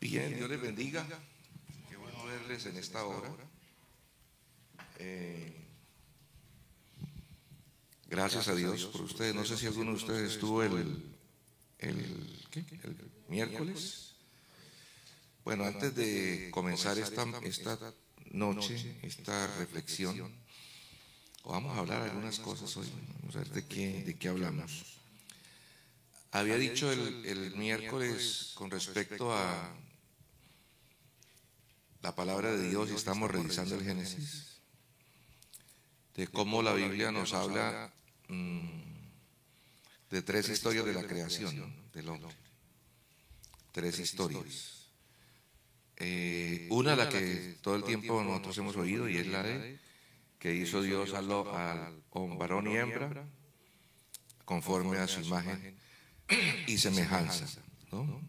Bien, Dios les bendiga. Qué bueno verles en esta hora. Eh, gracias a Dios por ustedes. No sé si alguno de ustedes estuvo el, el, ¿qué? el miércoles. Bueno, antes de comenzar esta, esta noche, esta reflexión, vamos a hablar algunas cosas hoy. Vamos a ver de qué, de qué hablamos. Había dicho el, el miércoles con respecto a la palabra de Dios y estamos revisando el Génesis, de cómo la Biblia nos habla mmm, de tres historias de la creación del hombre. Tres historias. Eh, una, la que todo el tiempo nosotros hemos oído, y es la de que hizo Dios al, al varón y hembra conforme a su imagen y semejanza. ¿no?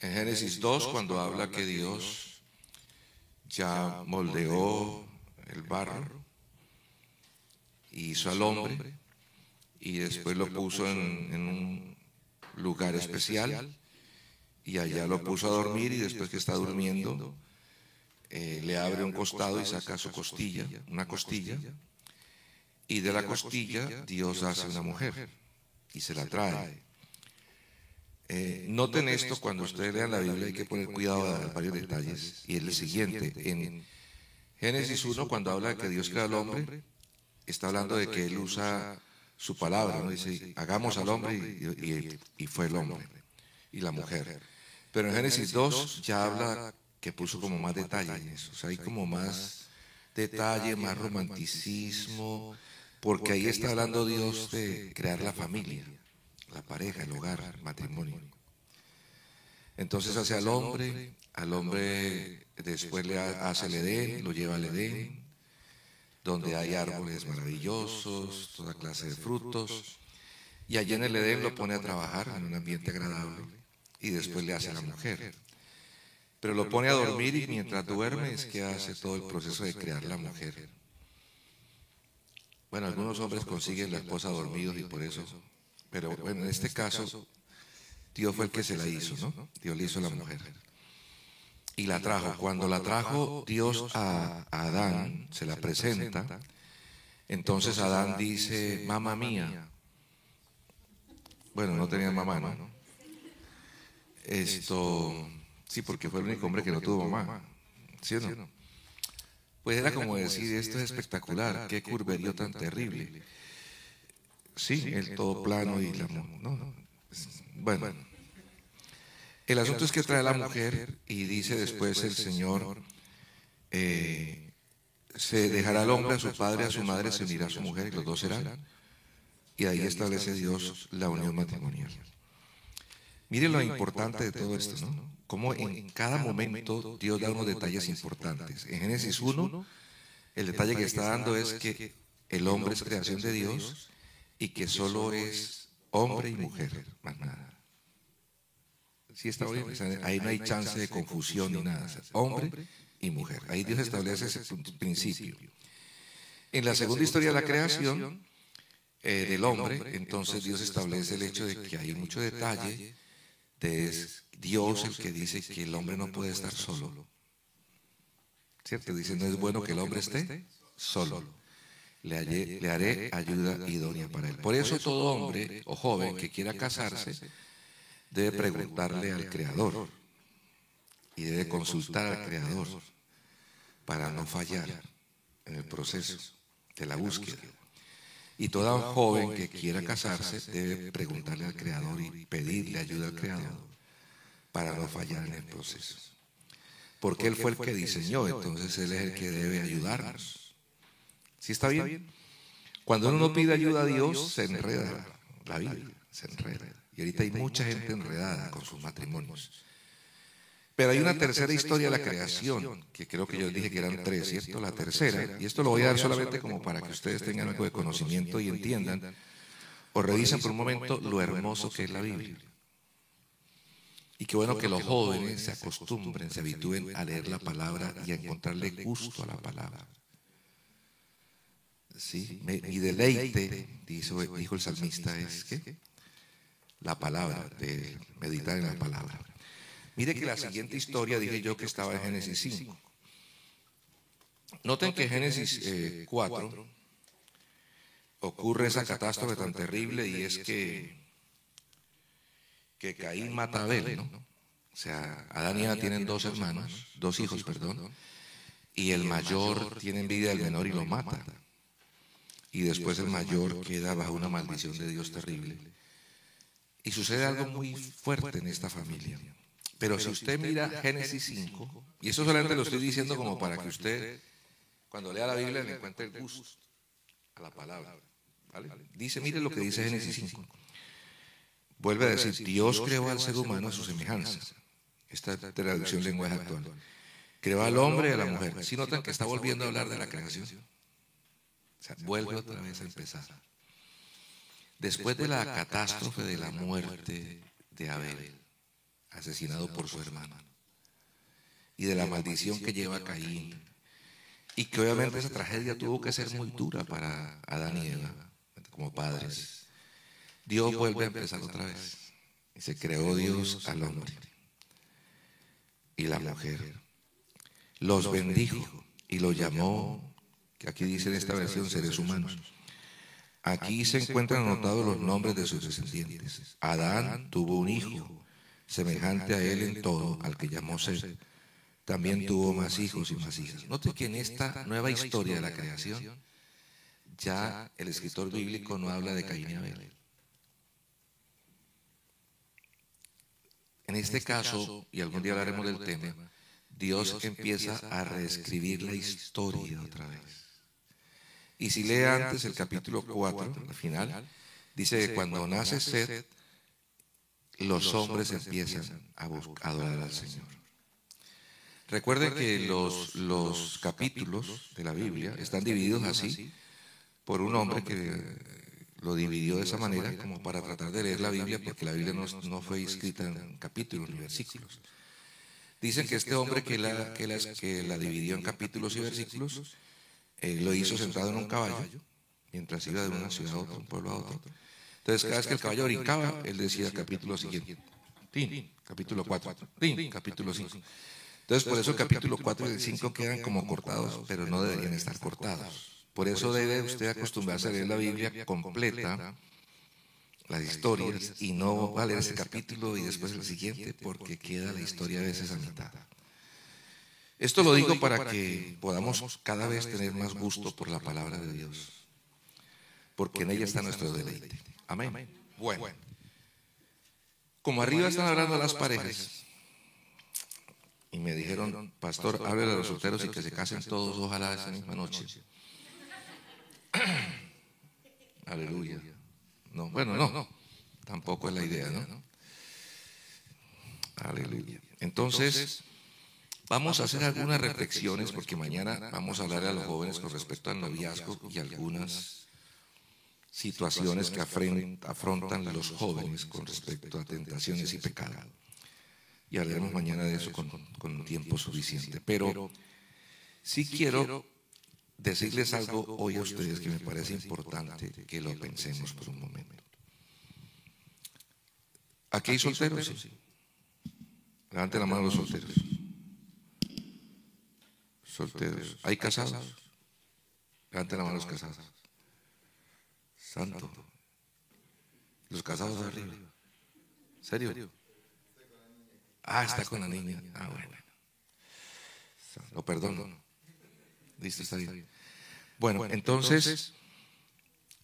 En Génesis 2, cuando habla que Dios ya moldeó el barro, hizo al hombre y después lo puso en, en un lugar especial y allá lo puso a dormir y después que está durmiendo eh, le abre un costado y saca su costilla, una costilla, y de la costilla Dios hace una mujer y se la trae. Eh, noten esto cuando ustedes lean la Biblia, hay que poner cuidado a varios detalles. Y es el siguiente: en Génesis 1, cuando habla de que Dios crea al hombre, está hablando de que Él usa su palabra, ¿no? Dice, hagamos al hombre y, y, y fue el hombre y la mujer. Pero en Génesis 2 ya habla que puso como más detalle en eso. O sea, hay como más detalle, más romanticismo, porque ahí está hablando Dios de crear la familia la pareja, el hogar, el matrimonio. Entonces hace al hombre, al hombre después le hace el Edén, lo lleva al Edén, donde hay árboles maravillosos, toda clase de frutos, y allí en el Edén lo pone a trabajar en un ambiente agradable, y después le hace a la mujer. Pero lo pone a dormir y mientras duerme es que hace todo el proceso de crear la mujer. Bueno, algunos hombres consiguen la esposa dormidos y por eso pero bueno, en este caso, Dios fue el que se la hizo, ¿no? Dios le hizo a la mujer. Y la trajo. Cuando la trajo Dios a Adán, se la presenta, entonces Adán dice, mamá mía. Bueno, no tenía mamá, ¿no? Esto, sí, porque fue el único hombre que no tuvo mamá. ¿Sí o no? Pues era como decir, esto es espectacular, qué curverío tan terrible. Sí, el todo plano y la... No, bueno, el asunto es que trae a la mujer y dice después el Señor, eh, se dejará al hombre a su padre, a su madre, se unirá a su mujer y los dos serán. Y ahí establece Dios la unión matrimonial. Miren lo importante de todo esto, ¿no? Cómo en cada momento Dios da unos detalles importantes. En Génesis 1, el detalle que está dando es que el hombre es creación de Dios y que solo es hombre y mujer, más nada. ¿Sí está bien? ahí no hay chance de confusión ni nada. Hombre y mujer. Ahí Dios establece ese principio. En la segunda historia de la creación eh, del hombre, entonces Dios establece el hecho de que hay mucho detalle de Dios el que dice que el hombre no puede estar solo. ¿Cierto? Dice, no es bueno que el hombre esté solo le, haré ayuda idónea para él. Por eso todo hombre o joven que quiera casarse debe preguntarle al Creador y debe consultar al Creador para no fallar en el proceso de la búsqueda. Y toda joven que quiera casarse debe preguntarle al Creador y pedirle ayuda al Creador para no fallar en el proceso. Porque Él fue el que diseñó, entonces Él es el que debe ayudarnos. ¿Sí está bien? Cuando uno no pide ayuda a Dios, se enreda la vida, se enreda. Y ahorita hay mucha gente enredada con sus matrimonios. Pero hay una tercera historia de la creación, que creo que yo dije que eran tres, ¿cierto? La tercera, y esto lo voy a dar solamente como para que ustedes tengan algo de conocimiento y entiendan, o revisen por un momento lo hermoso que es la Biblia. Y qué bueno que los jóvenes se acostumbren, se habitúen a leer la palabra y a encontrarle gusto a la palabra. ¿Sí? Mi deleite, dijo, dijo el salmista, es que la palabra, de meditar en la palabra. Mire que la siguiente historia dije yo que estaba en Génesis 5. Noten que Génesis 4 eh, ocurre esa catástrofe tan terrible y es que, que Caín mata a Abel, ¿no? O sea, Adán y Eva tienen dos hermanos, dos hijos, perdón, y el mayor tiene envidia del menor y lo mata. Y después el mayor queda bajo una maldición de Dios terrible. Y sucede algo muy fuerte en esta familia. Pero si usted mira Génesis 5, y eso solamente lo estoy diciendo como para que usted, cuando lea la Biblia, le encuentre el gusto a la palabra. Dice, mire lo que dice Génesis 5. Vuelve a decir, Dios creó al ser humano a su semejanza. Esta traducción lenguaje actual. Creó al hombre y a la mujer. Si notan que está volviendo a hablar de la creación. Sea, vuelve otra vez a empezar. Después de la catástrofe de la muerte de Abel, asesinado por su hermano, y de la maldición que lleva Caín, y que obviamente esa tragedia tuvo que ser muy dura para Adán y Eva, como padres, Dios vuelve a empezar otra vez. Y se creó Dios al hombre y la mujer. Los bendijo y lo llamó que aquí dice en esta versión seres humanos. Aquí se encuentran anotados los nombres de sus descendientes. Adán tuvo un hijo, semejante a él en todo, al que llamó Seth. También tuvo más hijos y más hijas. Note que en esta nueva historia de la creación, ya el escritor bíblico no habla de Caín y Abel. En este caso, y algún día hablaremos del tema, Dios empieza a reescribir la historia otra vez. Y si lee antes el capítulo 4, al final, dice que cuando nace Seth, los hombres empiezan a, adorar al Señor. Recuerden que los, los capítulos de la Biblia están divididos así por un hombre que lo dividió de esa manera como para tratar de leer la Biblia, porque la Biblia no, no fue escrita en capítulos ni versículos. Dicen que este hombre que la, que, la, que la dividió en capítulos y versículos él lo hizo sentado en un caballo mientras iba de una ciudad a otra, un pueblo a otro. Entonces, cada vez que el caballo brincaba, él decía capítulo siguiente. Tin, capítulo 4. Tin, capítulo 5. Entonces, por eso el capítulo 4 y el 5 quedan como cortados, pero no deberían estar cortados. Por eso debe usted acostumbrarse a leer la Biblia completa, las historias, y no va a leer ese capítulo y después el siguiente, porque queda la historia a veces a mitad. Esto lo digo para que podamos cada vez tener más gusto por la palabra de Dios, porque en ella está nuestro deleite. Amén. Bueno, como arriba están hablando las parejas, y me dijeron, pastor, hable a los solteros y que se casen todos, ojalá esa misma noche. Aleluya. No, bueno, no, tampoco es la idea, ¿no? Aleluya. Entonces, Vamos a hacer algunas reflexiones porque mañana vamos a hablar a los jóvenes con respecto al noviazgo y algunas situaciones que afrontan los jóvenes con respecto a tentaciones y pecado. Y hablaremos mañana de eso con, con tiempo suficiente. Pero sí quiero decirles algo hoy a ustedes que me parece importante que lo pensemos por un momento. ¿Aquí hay solteros? Levante la mano los solteros solteros. ¿Hay casados? Levanten la mano los casados. Santo. Los casados arriba. ¿Serio? Ah, está con la niña. Ah, bueno. Lo perdono. Listo, está bien. Bueno, entonces,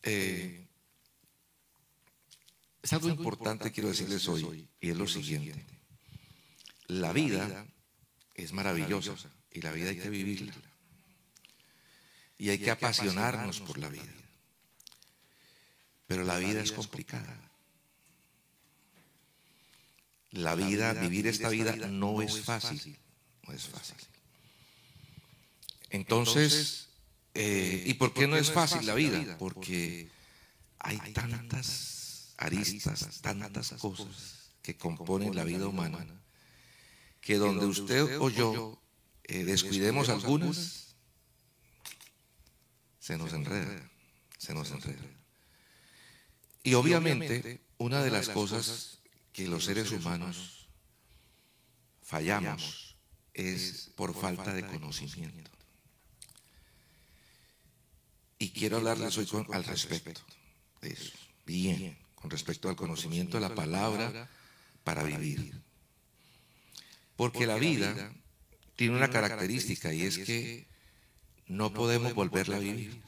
eh, es algo importante quiero decirles hoy, y es lo siguiente. La vida es maravillosa y la vida hay que vivirla. Y hay que apasionarnos por la vida. Pero la vida es complicada. La vida, vivir esta vida no es fácil. No es fácil. Entonces, eh, ¿y por qué no es fácil la vida? Porque hay tantas aristas, tantas cosas que componen la vida humana, que donde usted o yo eh, descuidemos algunas, se nos enreda, se nos enreda. Y obviamente, una de las cosas que los seres humanos fallamos es por falta de conocimiento. Y quiero hablarles hoy al respecto de eso. Bien, con respecto al conocimiento de la palabra para vivir. Porque la vida tiene una característica y es que no podemos volverla a vivir.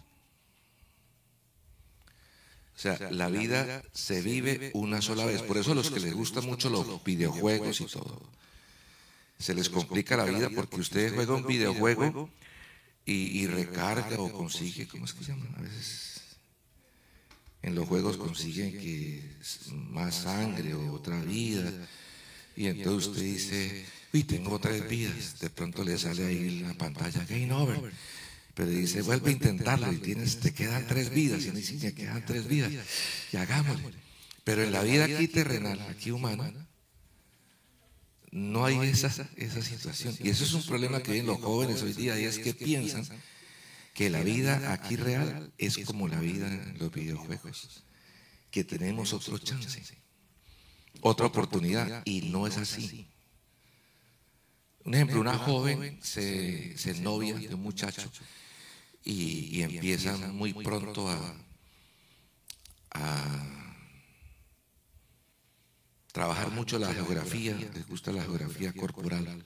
O sea, la vida se vive una sola vez. Por eso a los que les gustan mucho los videojuegos y todo, se les complica la vida porque usted juega un videojuego y, recarga o consigue, ¿cómo es que se llaman? A veces en los juegos consiguen que más sangre o otra vida. Y entonces usted dice, uy, tengo tres vidas. De pronto le sale ahí la pantalla, game over. Pero dice, vuelve a intentarlo y tienes, te quedan tres vidas. Y dice, me quedan tres vidas. Y hagámosle. Pero en la vida aquí terrenal, aquí humana, no hay esa, esa situación. Y eso es un problema que ven los jóvenes hoy día, y es que piensan que la vida aquí real es como la vida en los videojuegos, que tenemos otro chance, otra oportunidad, y no es así. Un ejemplo, una joven se, se novia de un muchacho y, empiezan muy pronto a, trabajar mucho la geografía, les gusta la geografía corporal.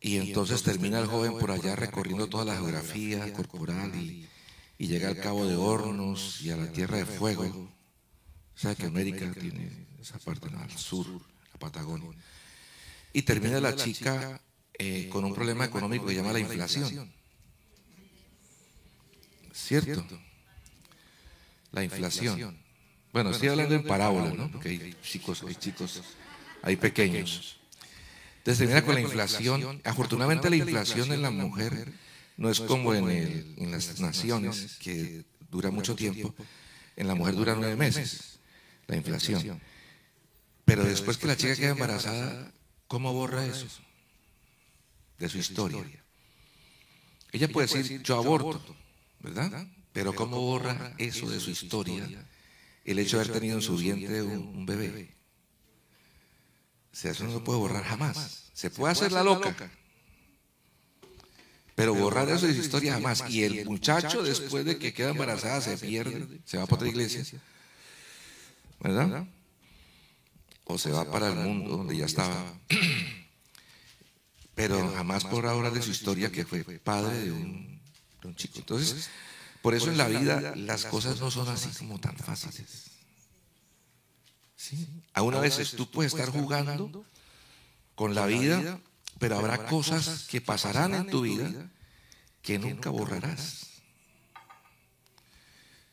Y entonces termina el joven por allá recorriendo toda la geografía corporal y, llega al Cabo de Hornos y a la Tierra de Fuego. O sea que América tiene esa parte al sur, la Patagonia. Y termina la chica eh, con un problema económico que se llama la inflación. ¿Cierto? La inflación. Bueno, estoy hablando en parábola, ¿no? Porque hay chicos, hay chicos, hay pequeños. Entonces termina con la inflación. Afortunadamente la inflación en la mujer no es como en, en las naciones, que dura mucho tiempo. En la mujer dura nueve meses, la inflación. Pero después que la chica queda embarazada, ¿cómo borra eso? De su historia. Ella puede decir, yo aborto. ¿verdad? Pero ¿cómo borra eso de su historia el hecho de haber tenido en su vientre un, bebé? O sea, eso no se puede borrar jamás. Se puede hacer la loca, pero borrar eso de su historia jamás. Y el muchacho, después de que queda embarazada, se pierde, se va para otra iglesia, ¿verdad? O se va para el mundo donde ya estaba. Pero jamás por ahora de su historia que fue padre de un chico. Entonces, por eso en la vida las cosas no son así como tan fáciles. ¿Sí? A una vez tú puedes estar jugando con la vida, pero habrá cosas que pasarán en tu vida que nunca borrarás.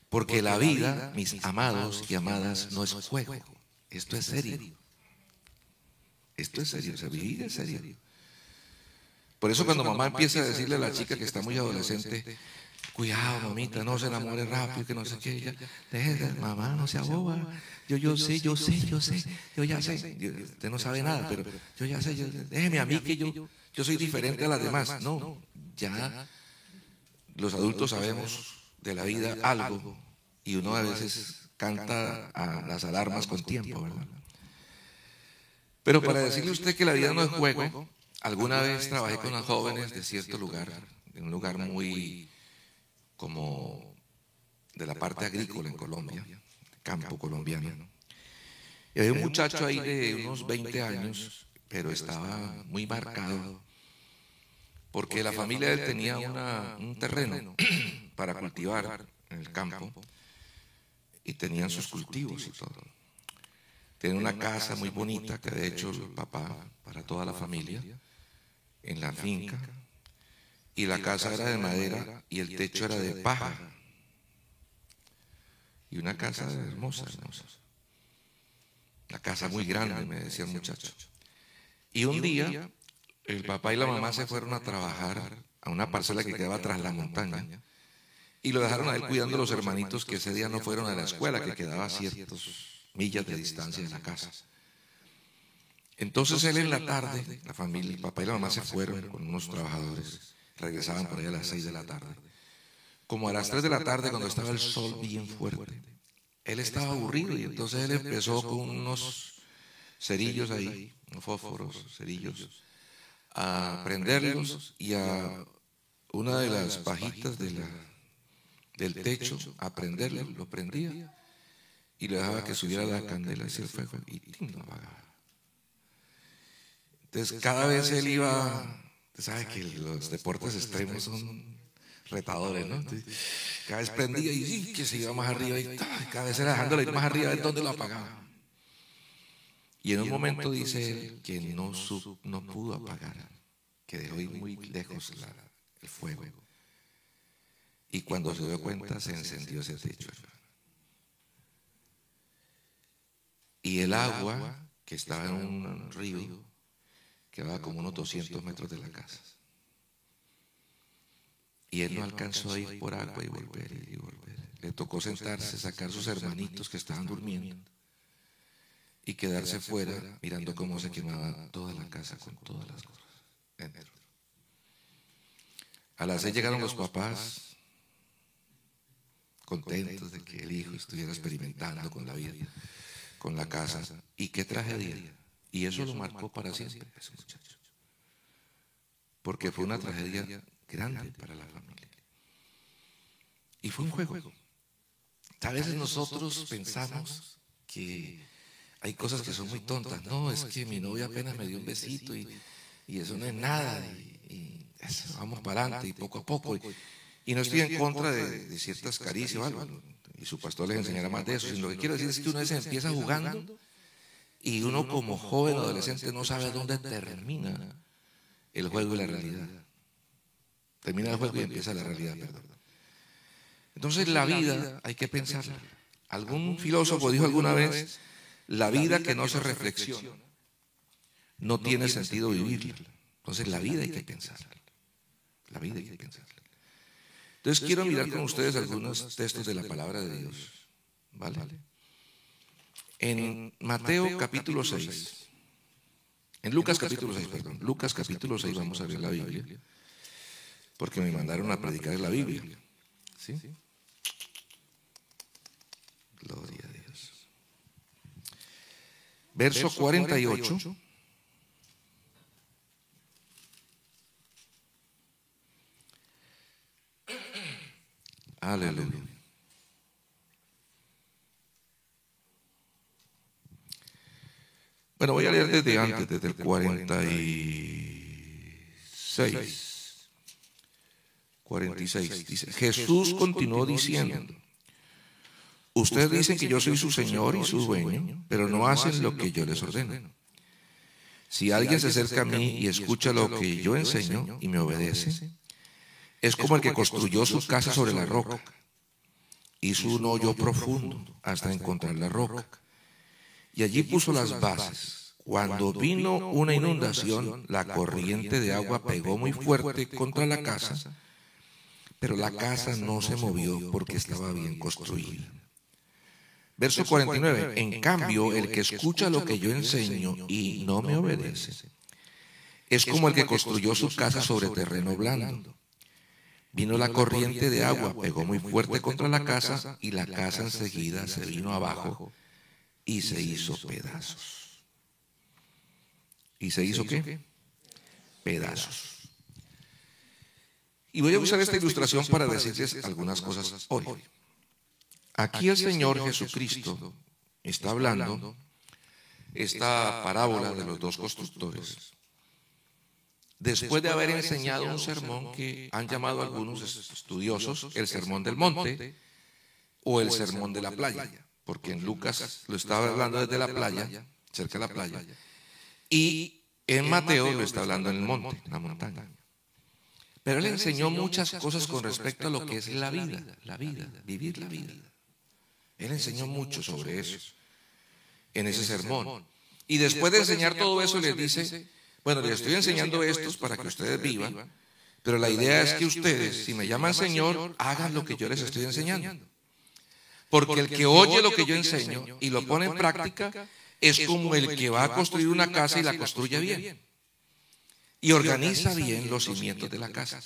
Porque la vida, mis amados y amadas, no es juego. Esto es serio. Esto es serio. Sea, vivir es serio. Por eso cuando mamá empieza a decirle a la chica que está muy adolescente, cuidado mamita, no se enamore rápido, que no sé qué, deje, mamá, no sea boba, yo, yo sé, yo sé, yo sé, yo ya sé, usted no sabe nada, pero yo ya sé, déjeme a mí que yo, yo soy diferente a las demás. No, ya los adultos sabemos de la vida algo y uno a veces canta a las alarmas con tiempo, ¿verdad? Pero para decirle a usted que la vida no es juego, Alguna vez trabajé con los jóvenes de cierto lugar, en un lugar muy como de la parte agrícola en Colombia, campo colombiano. Y había un muchacho ahí de unos 20 años, pero estaba muy marcado, porque la familia de él tenía un terreno para cultivar en el campo y tenían sus cultivos y todo. Tenían una casa muy bonita que de hecho el papá, para toda la familia, en la finca y la casa era de madera y el techo era de paja. Y una casa hermosa, hermosa. Una casa muy grande, me decía el muchacho. Y un día el papá y la mamá se fueron a trabajar a una parcela que quedaba tras la montaña y lo dejaron a él cuidando a los hermanitos que ese día no fueron a la escuela, que quedaba a ciertas millas de distancia de la casa. Entonces él en la tarde, la familia, el papá y la mamá se fueron con unos trabajadores, regresaban por ahí a las seis de la tarde. Como a las tres de la tarde, cuando estaba el sol bien fuerte, él estaba aburrido y entonces él empezó con unos cerillos ahí, fósforos, cerillos, a prenderlos y a una de las pajitas de la, del techo, a prenderlo, lo prendía y le dejaba que subiera la candela hacia el fuego y lo apagaba. Entonces cada vez él iba, sabe que los deportes extremos son retadores, ¿no? cada vez prendía y que se iba más arriba y cada vez era dejándolo ir más arriba de donde lo apagaba. Y en un momento dice él que no, no pudo apagar, que dejó ir muy lejos el fuego. Y cuando se dio cuenta se encendió ese techo. Y el agua que estaba en un río quedaba como unos 200 metros de la casa. Y él no alcanzó a ir por agua y volver y volver. Le tocó sentarse, sacar sus hermanitos que estaban durmiendo y quedarse fuera mirando cómo se quemaba toda la casa con todas las cosas. A las seis llegaron los papás contentos de que el hijo estuviera experimentando con la vida, con la casa. Y qué tragedia. Y eso lo marcó para siempre ese muchacho. Porque fue una tragedia grande para la familia. Y fue un juego. A veces nosotros pensamos que hay cosas que son muy tontas. No, es que mi novia apenas me dio un besito y, eso no es nada. Y, vamos para adelante y poco a poco. Y, no estoy en contra de, ciertas caricias o algo. Y su pastor les enseñará más de eso. Sino lo que quiero decir es que una vez empieza jugando y uno como joven o adolescente no sabe dónde termina el juego y la realidad. Termina el juego y empieza la realidad, perdón. Entonces la vida hay que pensarla. Algún filósofo dijo alguna vez la vida que no se reflexiona no tiene sentido vivirla. Entonces la vida hay que pensarla. La vida hay que pensarla. Entonces quiero mirar con ustedes algunos textos de la palabra de Dios. ¿Vale? En Mateo capítulo 6. En Lucas capítulo 6, perdón. Lucas capítulo 6 vamos a ver la Biblia. Porque me mandaron a predicar la Biblia. ¿Sí? Gloria a Dios verso 48. Aleluya. Bueno, voy a leer desde antes, desde el 46. 46. Dice, Jesús continuó diciendo, Ustedes dicen que yo soy su Señor y su dueño, pero no hacen lo que yo les ordeno. Si alguien se acerca a mí y escucha lo que yo enseño y me obedece, es como el que construyó su casa sobre la roca. Hizo un hoyo profundo hasta encontrar la roca. Y allí puso las bases. Cuando vino una inundación, la corriente de agua pegó muy fuerte contra la casa, pero la casa no se movió porque estaba bien construida. Verso 49. En cambio, el que escucha lo que yo enseño y no me obedece, es como el que construyó su casa sobre terreno blando. Vino la corriente de agua, pegó muy fuerte contra la casa y la casa enseguida se vino abajo y se hizo pedazos. ¿Y se hizo qué? Pedazos. Y voy a usar esta ilustración para decirles algunas cosas hoy. Aquí el Señor Jesucristo está hablando esta parábola de los dos constructores. Después de haber enseñado un sermón que han llamado algunos estudiosos el sermón del monte o el sermón de la playa, porque en Lucas lo estaba hablando desde la playa, cerca de la playa, y en Mateo lo está hablando en el monte, en la montaña. Pero él enseñó muchas cosas con respecto a lo que es la vida, la vida, vivir la vida. Él enseñó mucho sobre eso en ese sermón. Y después de enseñar todo eso, les dice, bueno, les estoy enseñando estos para que ustedes vivan, pero la idea es que ustedes, si me llaman Señor, hagan lo que yo les estoy enseñando. Porque el que oye lo que yo enseño y lo pone en práctica es como el que va a construir una casa y la construye bien. Y organiza bien los cimientos de la casa.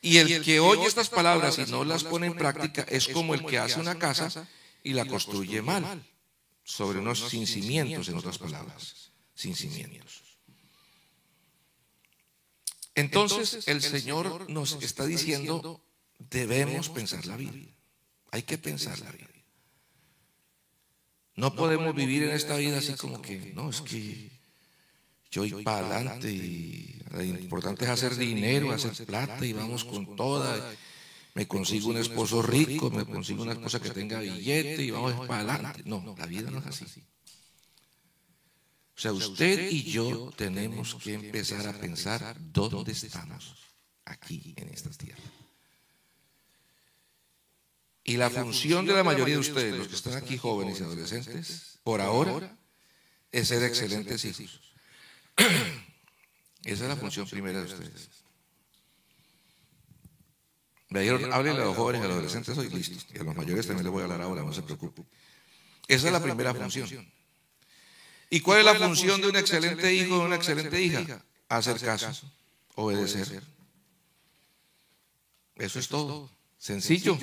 Y el que oye estas palabras y no las pone en práctica es como el que hace una casa y la construye mal, sobre unos sin cimientos, en otras palabras. sin cimientos. Entonces el Señor nos está diciendo, debemos pensar la vida. Hay que pensar la vida. No podemos vivir en esta vida así como que, no, es que yo voy para adelante y lo importante es hacer dinero, hacer plata y vamos con toda. Me consigo un esposo rico, me consigo una esposa que tenga billete y vamos para adelante. No, la vida no es así. O sea, usted y yo tenemos que empezar a pensar dónde estamos, aquí en estas tierras. Y la función de la mayoría de ustedes, los que están aquí jóvenes y adolescentes, por ahora, es ser excelentes hijos. Esa es la función primera de ustedes. Me dijeron, háblenle a los jóvenes y a los adolescentes hoy, listo. Y a los mayores también les voy a hablar ahora, no se preocupe. Esa es la primera función. ¿Y cuál es la función de un excelente hijo o de una excelente hija? Hacer caso, obedecer. Eso es todo. Sencillo.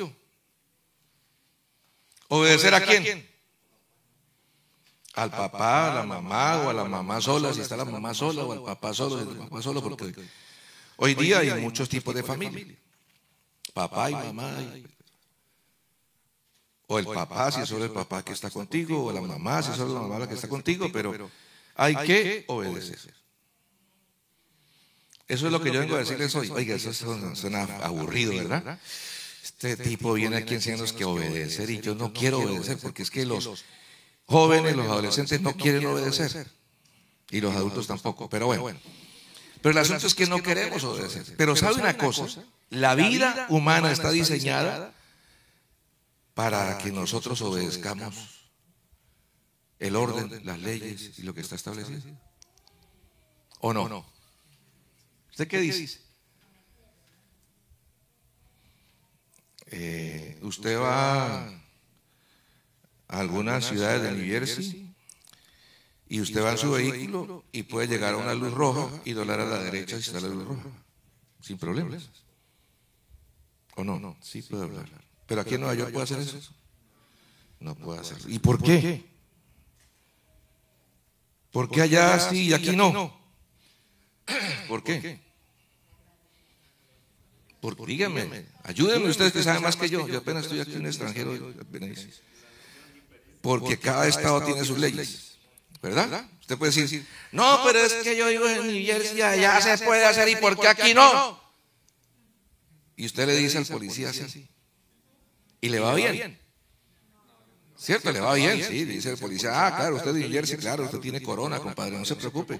¿Obedecer a quién? Al papá, a la mamá o a la mamá sola, si está la mamá sola o al papá solo, si el papá solo, porque hoy día hay muchos tipos de familia. Papá y mamá. O el papá, si es solo el papá que está contigo, o la mamá, si es solo la mamá la que está contigo, pero hay que obedecer. Eso es lo que yo vengo a decirles hoy. Oiga, eso suena aburrido, ¿verdad? Este tipo viene aquí enseñándonos que obedecer y yo no quiero obedecer porque es que los jóvenes, los adolescentes no quieren obedecer y los adultos tampoco. Pero bueno, pero el asunto es que no queremos obedecer. Pero ¿sabe una cosa? La vida humana está diseñada para que nosotros obedezcamos el orden, las leyes y lo que está establecido. ¿O no? ¿Usted qué dice? Eh, usted va a algunas ciudades de New Jersey y usted va en su vehículo y puede llegar a una luz roja y doblar a la derecha si está la luz roja, sin problemas. ¿O no? Sí puede hablar. Pero aquí en Nueva York puede hacer eso. No puede hacerlo. ¿Y por qué? ¿Por qué allá sí y aquí no? ¿Por qué? Porque, dígame, ayúdenme ustedes que saben más que yo. Yo apenas estoy aquí un extranjero. Porque cada estado tiene sus leyes. ¿Verdad? Usted puede decir, no, pero es que yo vivo en New Jersey, allá se puede hacer y por qué aquí no. Y usted le dice al policía así. Y le va bien. ¿Cierto? Le va bien, sí. Le dice el policía, ah, claro, usted es de New Jersey, claro, usted tiene corona, compadre, no se preocupe.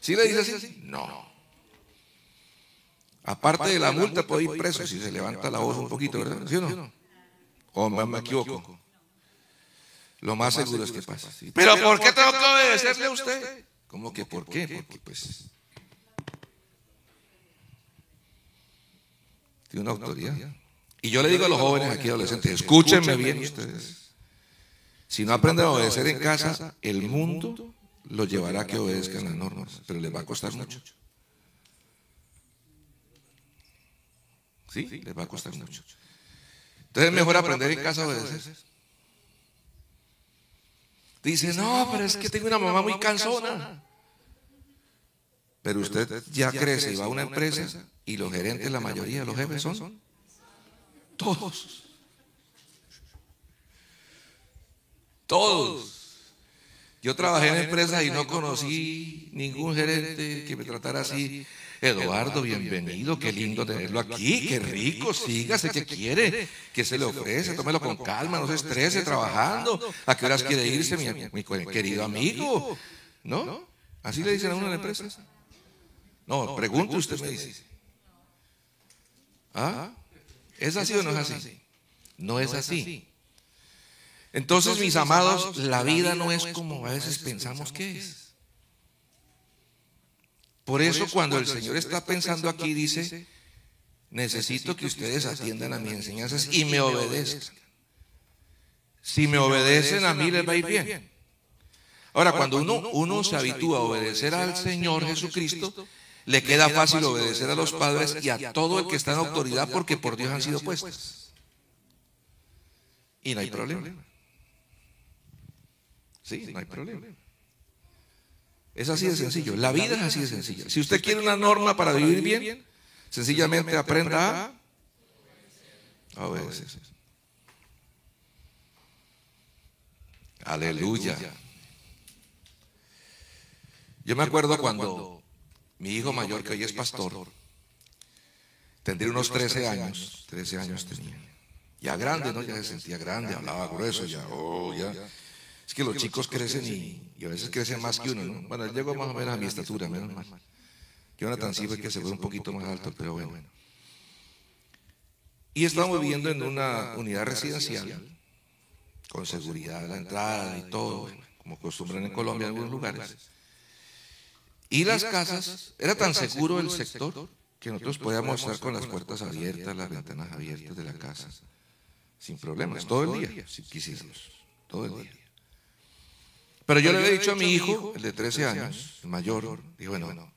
¿Sí le dice así? No. Aparte de la multa puede ir preso si se levanta la voz un poquito, ¿verdad? ¿Sí o no? O me, equivoco. Lo más seguro es que pasa. Pero ¿por qué tengo que obedecerle a usted? ¿Cómo que por qué? Porque pues tiene una autoridad. Y yo le digo a los jóvenes aquí adolescentes, escúchenme bien ustedes. Si no aprenden a obedecer en casa, el mundo los llevará a que obedezcan las normas, pero les va a costar mucho. ¿Sí? Les va a costar mucho. Entonces es mejor aprender en casa a obedecer. Dice, no, pero es que tengo una mamá muy cansona. Pero usted ya crece y va a una empresa y los gerentes, la mayoría de los jefes son todos. Todos. Yo trabajé en empresas y no conocí ningún gerente que me tratara así. Eduardo, bienvenido, qué lindo tenerlo aquí, qué rico, sígase, ¿qué quiere? ¿Qué se le ofrece? Tómelo con calma, no se estrese trabajando. ¿A qué horas quiere irse, mi, querido amigo? ¿No? ¿Así le dicen a uno en la empresa? No, pregunte usted, me dice. ¿Ah? ¿Es así o no es así? No es así. Entonces, mis amados, la vida no es como a veces pensamos que es. Por eso cuando el Señor está pensando aquí dice, necesito que ustedes atiendan a mis enseñanzas y me obedezcan. Si me obedecen a mí les va a ir bien. Ahora, cuando uno, uno se habitúa a obedecer al Señor Jesucristo, le queda fácil obedecer a los padres y a todo el que está en autoridad porque por Dios han sido puestos. Y no hay problema. Sí, no hay problema. Es así de sencillo. La vida es así de sencilla. Si usted quiere una norma para vivir bien, sencillamente aprenda a obedecer. Aleluya. Yo me acuerdo cuando mi hijo mayor, que hoy es pastor, tendría unos 13 años, 13 años tenía. Ya grande, ¿no? Ya se sentía grande, hablaba grueso, ya, oh, ya. Es que los chicos crecen y, a veces crecen más que uno, ¿no? Bueno, él llegó más o menos a mi estatura, menos mal. Una tan fue que se fue un poquito más alto, pero bueno. Y estábamos viviendo en una unidad residencial, con seguridad la entrada y todo, como acostumbran en Colombia en algunos lugares. Y las casas, era tan seguro el sector que nosotros podíamos estar con las puertas abiertas, las ventanas abiertas de la casa, sin problemas, todo el día, si quisiéramos, todo el día. Pero yo le había dicho a mi hijo, el de 13 años, el mayor, dijo, bueno,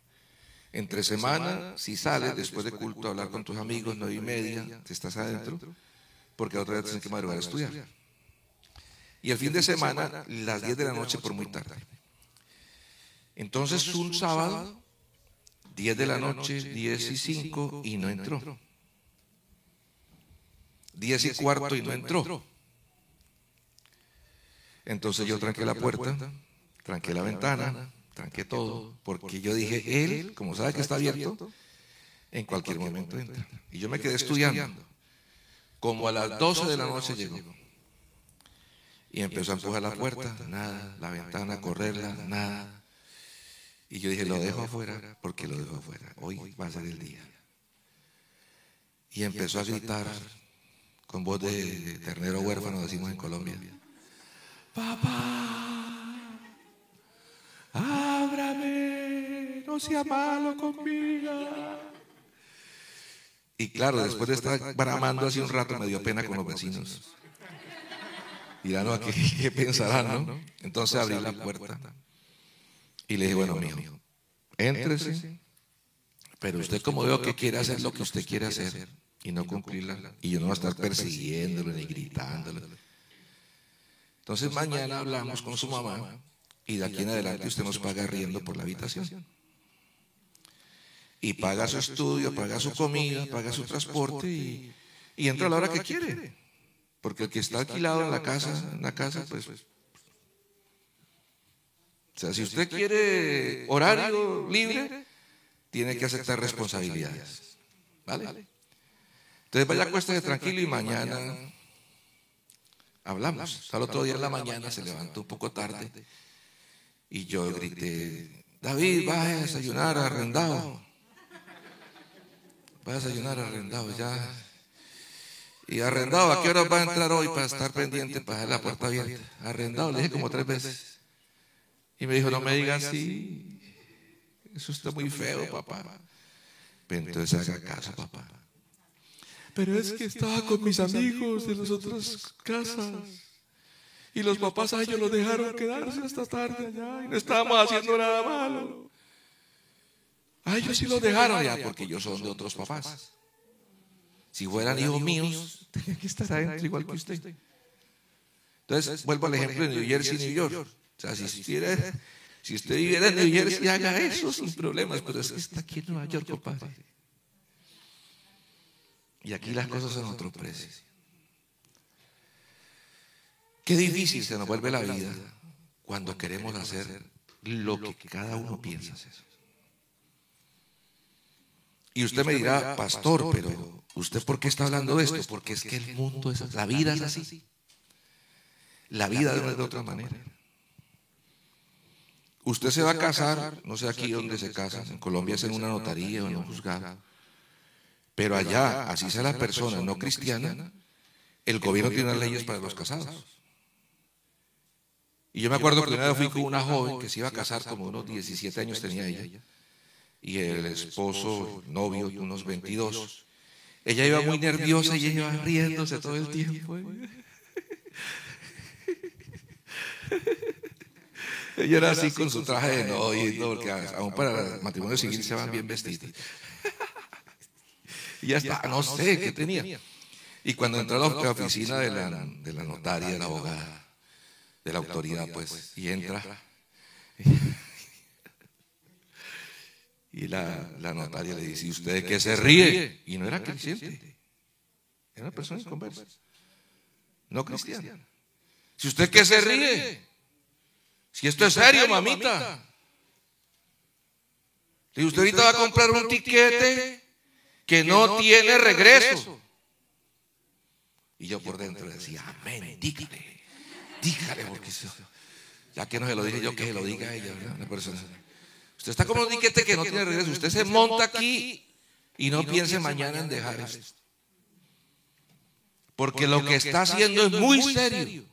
entre semana, si sales después de culto a hablar con tus amigos, nueve y media, te estás adentro, porque otra vez tienes que madrugar a estudiar. Y el fin de semana, las 10 de la noche por muy tarde. Entonces un sábado, 10 de la noche, 10 y 5 y no entró. 10 y cuarto y no entró. Entonces yo tranqué la puerta, tranqué la ventana, tranqué todo, porque yo dije, él, como sabe que está abierto, en cualquier momento entra. Y yo me quedé estudiando. Como a las 12 de la noche llegó. Y empezó a empujar la puerta, nada, la ventana, correrla, nada. Y yo dije, lo dejo afuera porque lo dejo afuera. Hoy va a ser el día. Y empezó a gritar con voz de ternero huérfano, decimos en Colombia. Papá, ábrame, no sea malo conmigo. Y claro, después de estar bramando hace un rato me dio pena con los vecinos. Dirán, no, ¿qué, qué pensarán, no? Entonces abrí la puerta y le dije, bueno, mío, éntrese, pero usted como veo que quiere hacer lo que usted quiere hacer y no cumplirla, y yo no voy a estar persiguiéndolo ni gritándolo. Entonces mañana hablamos con su mamá y de aquí en adelante usted nos paga riendo por la habitación. Y paga su estudio, paga su comida, paga su transporte y, y entra a la hora que quiere. Porque el que está alquilado en la casa, en la casa, pues o sea, si usted quiere horario libre, tiene que aceptar responsabilidades. ¿Vale? Entonces vaya de tranquilo y mañana hablamos. Al otro día en la mañana se levantó un poco tarde y yo grité, David, va a desayunar arrendado. Va a desayunar arrendado ya. Y arrendado, ¿a qué hora va a entrar hoy para estar pendiente, para dejar la puerta abierta? Arrendado, le dije como tres veces. Y me dijo, no me digas así. Eso está muy feo, papá. Pero entonces haga caso, papá. Pero es que estaba con mis amigos de las otras casas. Y los papás a ellos los dejaron quedarse hasta tarde allá. Y no estábamos haciendo nada malo. A ellos sí los dejaron allá porque ellos son de otros papás. Si fueran hijos míos, tenían que estar adentro igual que usted. Entonces, vuelvo al ejemplo de New Jersey, New York. O sea, si, si usted viviera en New Jersey, haga eso sin problemas, pero es que está aquí en Nueva York, compadre. Y aquí las cosas son otro precio. Qué difícil se nos vuelve la vida cuando queremos hacer lo que cada uno piensa hacer. Y usted me dirá, pastor, pero ¿usted por qué está hablando de esto? Porque es que el mundo es así, la vida es así. La vida es de otra manera. Usted se va a casar, no sé aquí dónde se casa, en Colombia es en una notaría o en un juzgado. Pero allá, así sea la persona no cristiana, el gobierno tiene unas leyes para los casados. Y yo me acuerdo que una vez fui con una joven que se iba a casar, como unos 17 años tenía ella, y el esposo, novio, unos 22. Ella iba muy nerviosa y ella iba riéndose todo el tiempo. Ella era así con su traje de novio, porque aún para el matrimonio civil se van bien vestidos. Y ya está, no sé qué tenía. Y cuando entró a la oficina de la, de la notaria, de la abogada, de la autoridad, pues, y entra. Y la, la notaria le dice, ¿y usted qué se ríe? Y no era creyente, era una persona inconversa, no cristiana. Si usted qué se ríe, si esto es serio, mamita. Si usted ahorita va a comprar un tiquete que no tiene regreso. Y yo por dentro decía, amén, dígale, dígale, porque ya que no se lo dije yo, que se lo diga a ella, una persona. Usted está como un tiquete que no tiene regreso. Usted se monta aquí y no piense mañana en dejar esto. Porque lo que está haciendo es muy serio.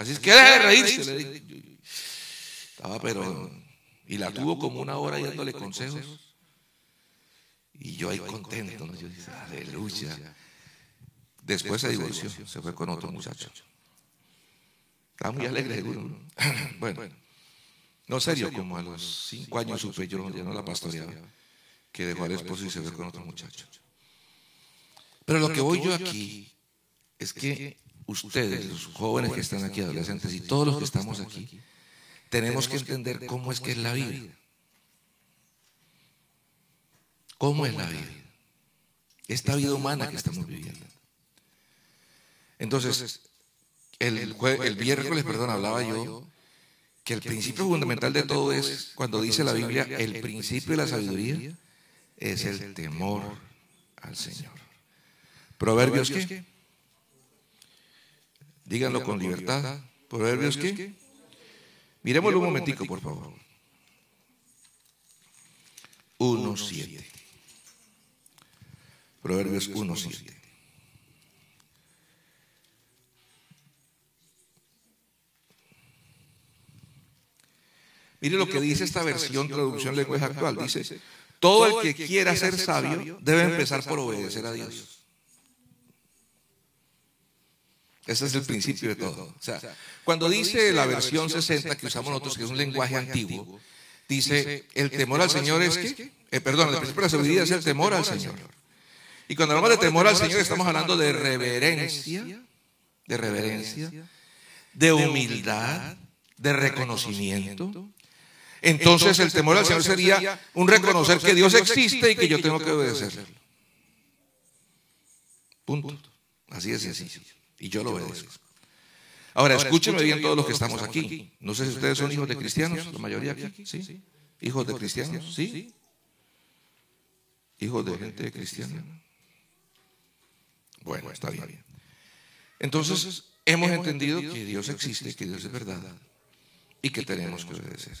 Así es que deje de reírse. Estaba pero... Y la tuvo como una hora dándole consejos. Y yo ahí contento. Yo dije, aleluya. Después se divorció, se fue con otro muchacho. Estaba muy alegre, seguro. Bueno, no serio, como a los cinco años supe yo, ya no la pastoreaba, que dejó al esposo y se fue con otro muchacho. Pero lo que voy yo aquí es que ustedes, los jóvenes que están aquí, adolescentes y todos los que estamos aquí, tenemos que entender cómo es que es la vida. ¿Cómo es la vida? Esta vida humana que estamos viviendo. Entonces, el, el miércoles, perdón, hablaba yo que el principio fundamental de todo es, cuando dice la Biblia, el principio de la sabiduría es el temor al Señor. ¿Proverbios qué? Díganlo con libertad. ¿Proverbios qué? Miremoslo un momentico, por favor. 1.7. Proverbios 1.7. Mire lo que dice esta versión, traducción lenguaje actual. Dice, todo el que quiera ser sabio debe empezar por obedecer a Dios. Ese es el principio de todo. O sea, cuando dice la versión 60 que usamos nosotros, que es un lenguaje antiguo, dice, el temor al Señor es que, eh, perdón, el principio de la sabiduría es el temor al Señor. Y cuando hablamos de temor al Señor estamos hablando de reverencia, de reverencia, de humildad, de reconocimiento, entonces el temor al Señor sería un reconocer que Dios existe y que yo tengo que obedecerle. Punto. Así es sencillo. Y yo lo obedezco. Ahora, escúchenme bien todos los que estamos aquí. No sé si ustedes son hijos de cristianos, la mayoría aquí. ¿Sí? ¿Hijos de cristianos? ¿Sí? ¿Hijos de gente cristiana? Bueno, está bien. Entonces, hemos entendido que Dios existe, que Dios es verdad y que tenemos que obedecer.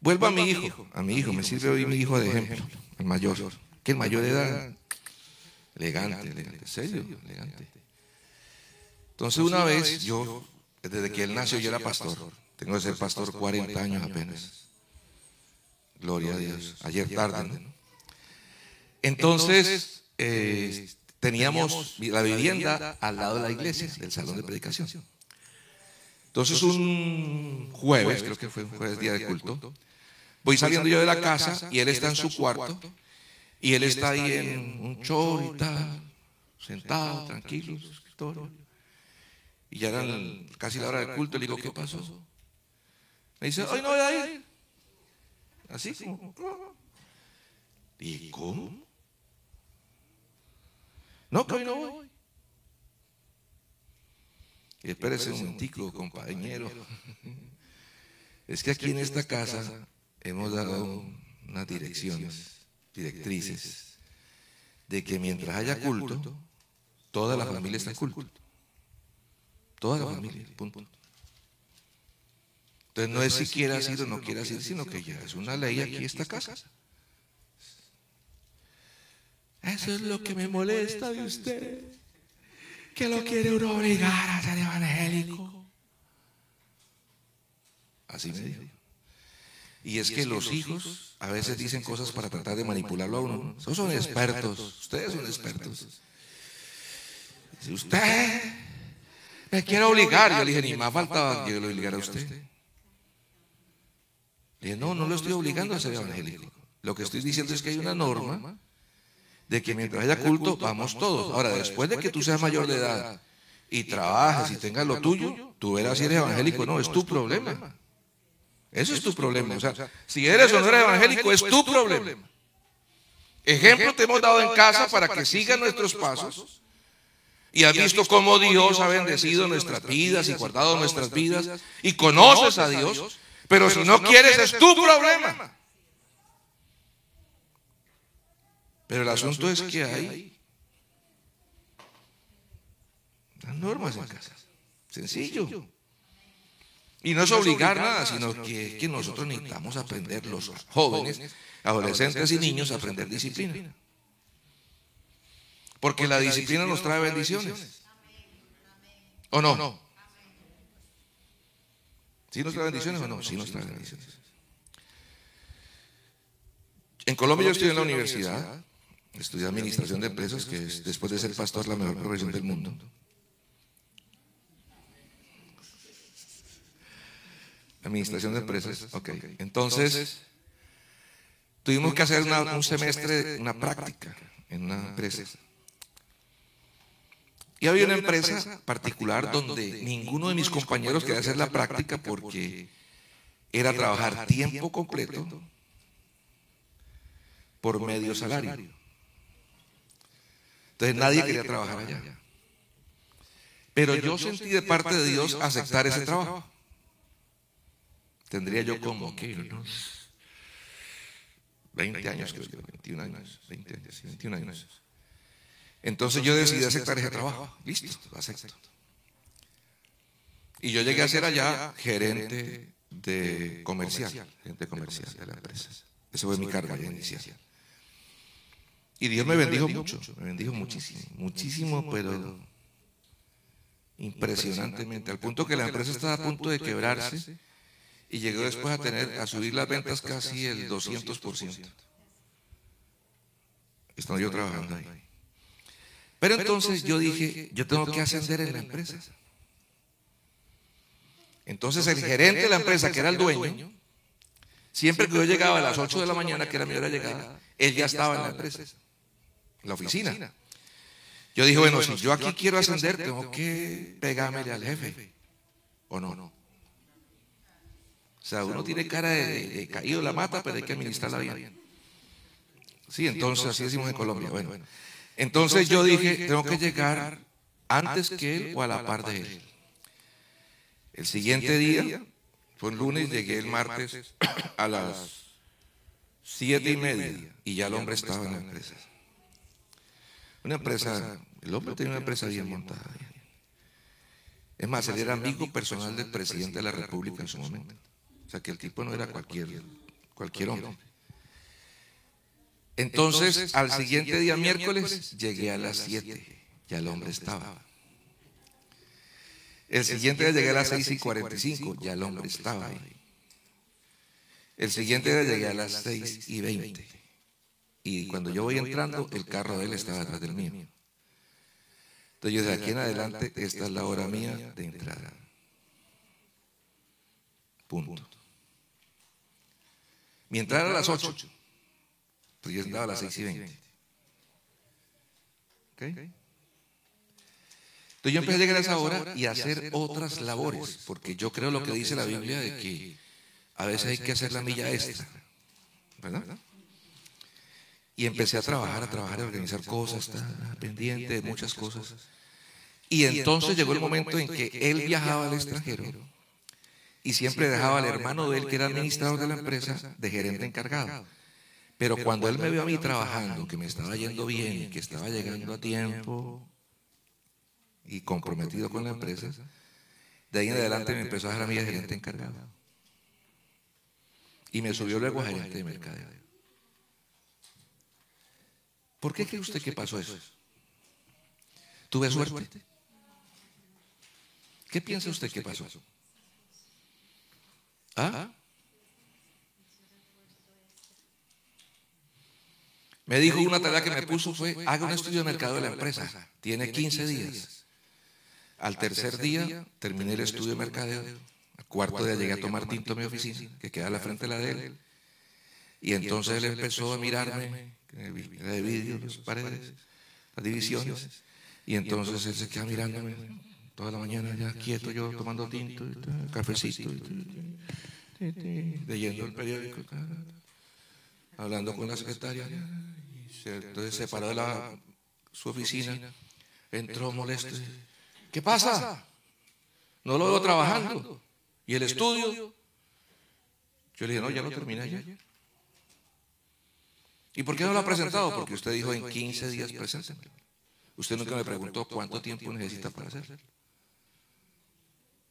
Vuelvo a mi hijo, a mi hijo, me sirve hoy mi hijo de ejemplo, el mayor, que el mayor era elegante, elegante, serio, elegante. Entonces una vez yo, desde que él nació yo era pastor, tengo que ser pastor 40 años apenas. Gloria a Dios. Ayer tarde, Entonces, eh, teníamos la vivienda al lado de la iglesia, del salón de predicación. Entonces un jueves, creo que fue un jueves día de culto, Voy saliendo yo de la casa y él está en su cuarto y él está ahí en un show y tal, sentado, tranquilo, Y ya era casi la hora del culto. Le digo, ¿qué pasó? Me dice, hoy no voy a ir. Así como. ¿Y cómo? No, que hoy no voy. Y espérese un momentico, compañero. Es que aquí en esta casa hemos dado unas direcciones, directrices, de que mientras haya culto, toda la familia está en culto. Toda la familia, punto. Entonces no es si quieras ir o no quieras ir, sino que ya es una ley aquí esta casa. Eso es lo que me molesta de usted, que lo quiere uno obligar a ser evangélico. Así me dijo. Y es que los hijos a veces dicen cosas para tratar de manipularlo a uno. Esos son expertos, ustedes son expertos. Si usted me quiere obligar, yo le dije, ni más faltaba que yo lo obligara a usted. Le dije, no, no lo estoy obligando a ser evangélico. Lo que estoy diciendo es que hay una norma de que mientras haya culto, vamos todos. Ahora, después de que tú seas mayor de edad y trabajes y tengas lo tuyo, tú verás si eres evangélico. No, es tu problema. Eso es tu problema. O sea, si eres o no eres evangélico, es tu problema. Ejemplo te hemos dado en casa para que sigan nuestros pasos. Y has visto cómo Dios ha bendecido nuestras vidas y guardado nuestras vidas. Y conoces a Dios. Pero si no quieres, es tu problema. Pero el asunto es que hay las normas en casa. Sencillo. Y no es obligar nada, sino que, que nosotros necesitamos aprender los jóvenes, adolescentes y niños a aprender disciplina. Porque la disciplina nos trae bendiciones. ¿O no? ¿Sí nos trae bendiciones o no? Sí nos trae bendiciones. En Colombia yo estoy en la universidad, estudié administración de empresas, que es, después de ser pastor la mejor profesión del mundo. Administración de empresas. Ok. Entonces, tuvimos que hacer un semestre, una práctica en una empresa. Y había una empresa particular donde ninguno de mis compañeros quería hacer la práctica porque era trabajar tiempo completo por medio salario. Entonces nadie quería trabajar allá. Pero yo sentí de parte de Dios aceptar ese trabajo. Tendría yo como, ¿qué? Unos 20 años, creo que 21 años, 20 años, 21 años. Entonces yo decidí aceptar ese trabajo. Listo, lo acepto. Y yo llegué a ser allá gerente de comercial, gerente comercial de la empresa. Esa fue mi carga inicial. Y Dios me bendijo mucho, me bendijo muchísimo, muchísimo, pero impresionantemente, al punto que la empresa estaba a punto de quebrarse y llegó después a tener a subir las ventas casi el 200%. Estaba yo trabajando ahí. Pero entonces yo dije, yo tengo que ascender en la empresa. Entonces el gerente de la empresa, que era el dueño, siempre que yo llegaba a las 8 de la mañana, que era mi hora de llegada, él ya estaba en la empresa, en la oficina. Yo dije, bueno, si yo aquí quiero ascender, tengo que pegarme al jefe. ¿O no? O sea, uno tiene cara de, caído la mata, pero hay que administrarla bien. Sí, entonces así decimos en Colombia. Bueno, entonces yo dije, tengo que llegar antes que él o a la par de él. El siguiente día, fue un lunes, llegué el martes a las siete y media y ya el hombre estaba en la empresa. Una empresa, el hombre tenía una empresa bien montada. Es más, él era amigo personal del presidente de la República en su momento. O sea que el tipo no era cualquier, cualquier hombre. Entonces, al siguiente día, miércoles, llegué a las 7. Ya el hombre estaba. El siguiente día llegué a las 6 y 45. Ya el hombre estaba ahí. El siguiente día llegué a las 6 y 20. Y cuando yo voy entrando, el carro de él estaba atrás del mío. Entonces yo de aquí en adelante, esta es la hora mía de entrada. Punto. Mi entrada era a las 8. Pues yo entraba a las 6 y 20. Entonces yo empecé a llegar a esa hora y a hacer otras labores, porque yo creo lo que dice la Biblia de que a veces hay que hacer la milla extra. ¿Verdad? Y empecé a trabajar, a trabajar, a organizar cosas, pendiente de muchas cosas. Y entonces llegó el momento en que él viajaba al extranjero y siempre dejaba al hermano de él, que era administrador de la empresa, de gerente encargado. Pero cuando él me vio a mí trabajando, que me estaba yendo bien, que estaba llegando a tiempo y comprometido con la empresa, de ahí en adelante me empezó a dejar a mí de gerente encargado. Y me subió luego a gerente de mercadeo. ¿Por qué cree usted que pasó eso? ¿Tuve suerte? ¿Qué piensa usted que pasó? ¿Ah? Me dijo una tarea que me puso fue, haga un estudio de mercado de la empresa. Tiene 15 días. Al tercer día terminé el estudio de mercadeo. Al cuarto día llegué a tomar tinto a mi oficina, que queda a la frente de la de él. Y entonces él empezó a mirarme, de vidrio, las paredes, las divisiones. Y entonces él se queda mirándome toda la mañana ya quieto yo tomando tinto, cafecito. leyendo el periódico, hablando con la secretaria. Entonces se paró de la, su oficina, entró molesto. ¿Qué pasa? No lo veo trabajando. ¿Y el estudio? Yo le dije, no, ya lo terminé ayer. ¿Y por qué no lo ha presentado? Porque usted dijo en 15 días preséntemelo. Usted nunca me preguntó cuánto tiempo necesita para hacerlo.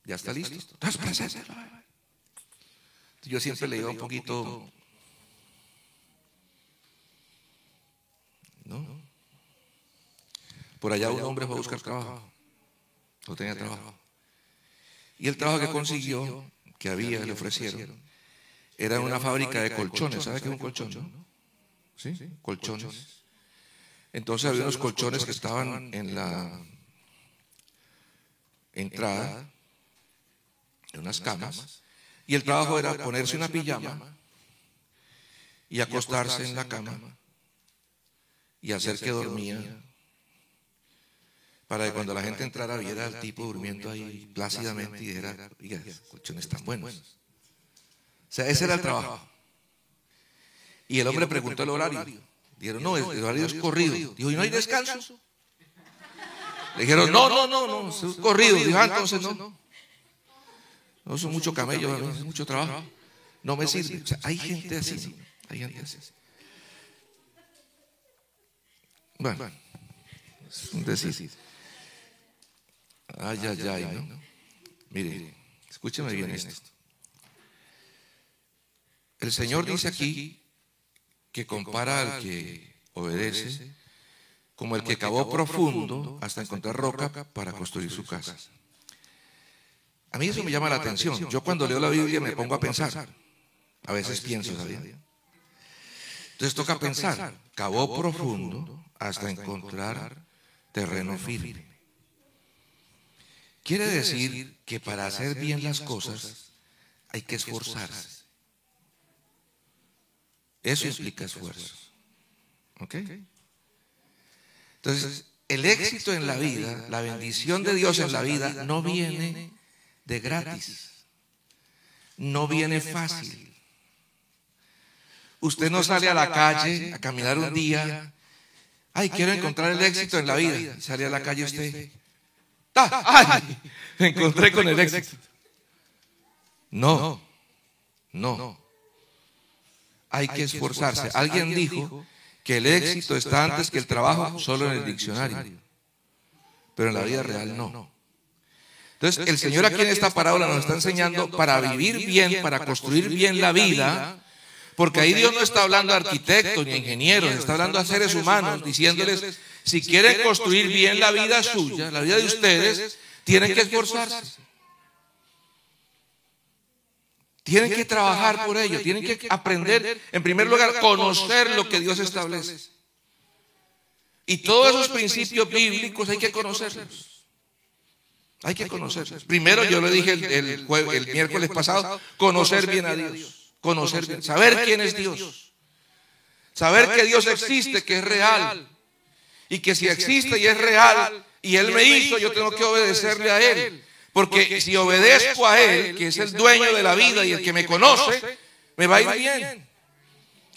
Ya está listo. Entonces, preséntelo. Yo siempre le digo un poquito. ¿No? Por allá un hombre fue a buscar trabajo. No tenía trabajo. Y el trabajo que consiguió, que había, le ofrecieron, era una fábrica de colchones. ¿Sabe qué es un colchón? ¿Sí? Colchones. Entonces había unos colchones que estaban en la entrada, en unas camas, y el trabajo era ponerse una pijama y acostarse en la cama y hacer que dormía para que cuando la gente entrara viera al tipo durmiendo ahí plácidamente y dijera, oiga, colchones tan buenos. O sea, ese era el trabajo. Y el hombre preguntó el horario. Dijeron, no, el horario es corrido. Dijo, ¿y no hay descanso? Le dijeron, no, no, no, no, es corrido. Dijo, ah, entonces no. No, son mucho camello, es mucho trabajo. No me sirve. O sea, hay gente así. Hay gente así. Bueno, es un decir. Ay, ay, ay, ¿no? Mire, escúcheme bien esto. El Señor dice aquí que compara al que obedece como el que cavó profundo hasta encontrar roca para construir su casa. A mí eso me llama la atención. Yo cuando leo la Biblia me pongo a pensar. A veces pienso, ¿sabía? Entonces toca pensar. Cavó profundo hasta encontrar terreno firme. Quiere decir que para hacer bien las cosas hay que esforzarse. Eso implica esfuerzo. ¿Ok? Entonces, el éxito en la vida, la bendición de Dios en la vida, no viene de gratis. No viene fácil. Usted no sale a la calle a caminar un día. Ay, quiero encontrar el éxito en la vida. Sale a la calle usted. ¡Ay! Me encontré con el éxito. No, no. Hay que esforzarse. Alguien dijo que el éxito está antes que el trabajo solo en el diccionario. Pero en la vida real no. Entonces, el Señor aquí en esta parábola nos está enseñando para vivir bien, para construir bien la vida, porque ahí Dios no está hablando a arquitectos ni ingenieros, está hablando a seres humanos, diciéndoles, si quieren construir bien la vida suya, la vida de ustedes, tienen que esforzarse. Tienen que trabajar por ello, tienen que aprender, en primer lugar, conocer lo que Dios establece. Y todos esos principios bíblicos hay que conocerlos. Hay que conocerlos. Primero, yo lo dije el, el miércoles pasado, conocer bien a Dios. Conocer bien, saber quién es Dios. Saber que Dios existe, que es real. Y que si existe y es real, y Él me hizo, yo tengo que obedecerle a Él. Porque si obedezco a Él, que es el dueño de la vida y el que me conoce, me va a ir bien.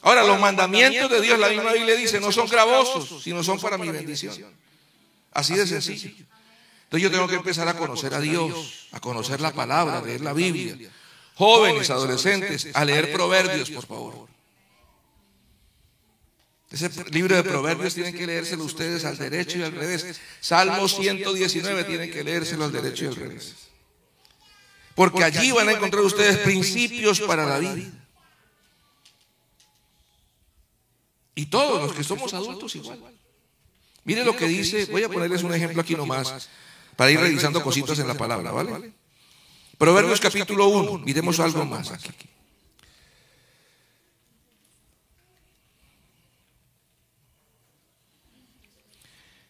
Ahora, los mandamientos de Dios, la misma Biblia dice, no son gravosos, sino son para mi bendición. Así de sencillo. Entonces yo tengo que empezar a conocer a Dios, a conocer la palabra, a leer la Biblia. Jóvenes, adolescentes, a leer proverbios, por favor. Ese libro de proverbios tienen que leérselo ustedes al derecho y al revés. Salmo 119 tienen que leérselo al derecho y al revés. Porque allí van a encontrar ustedes principios para la vida. Y todos los que somos adultos igual. Mire lo que dice, voy a ponerles un ejemplo aquí nomás para ir revisando cositas en la palabra, ¿vale? Proverbios capítulo 1, miremos algo más aquí.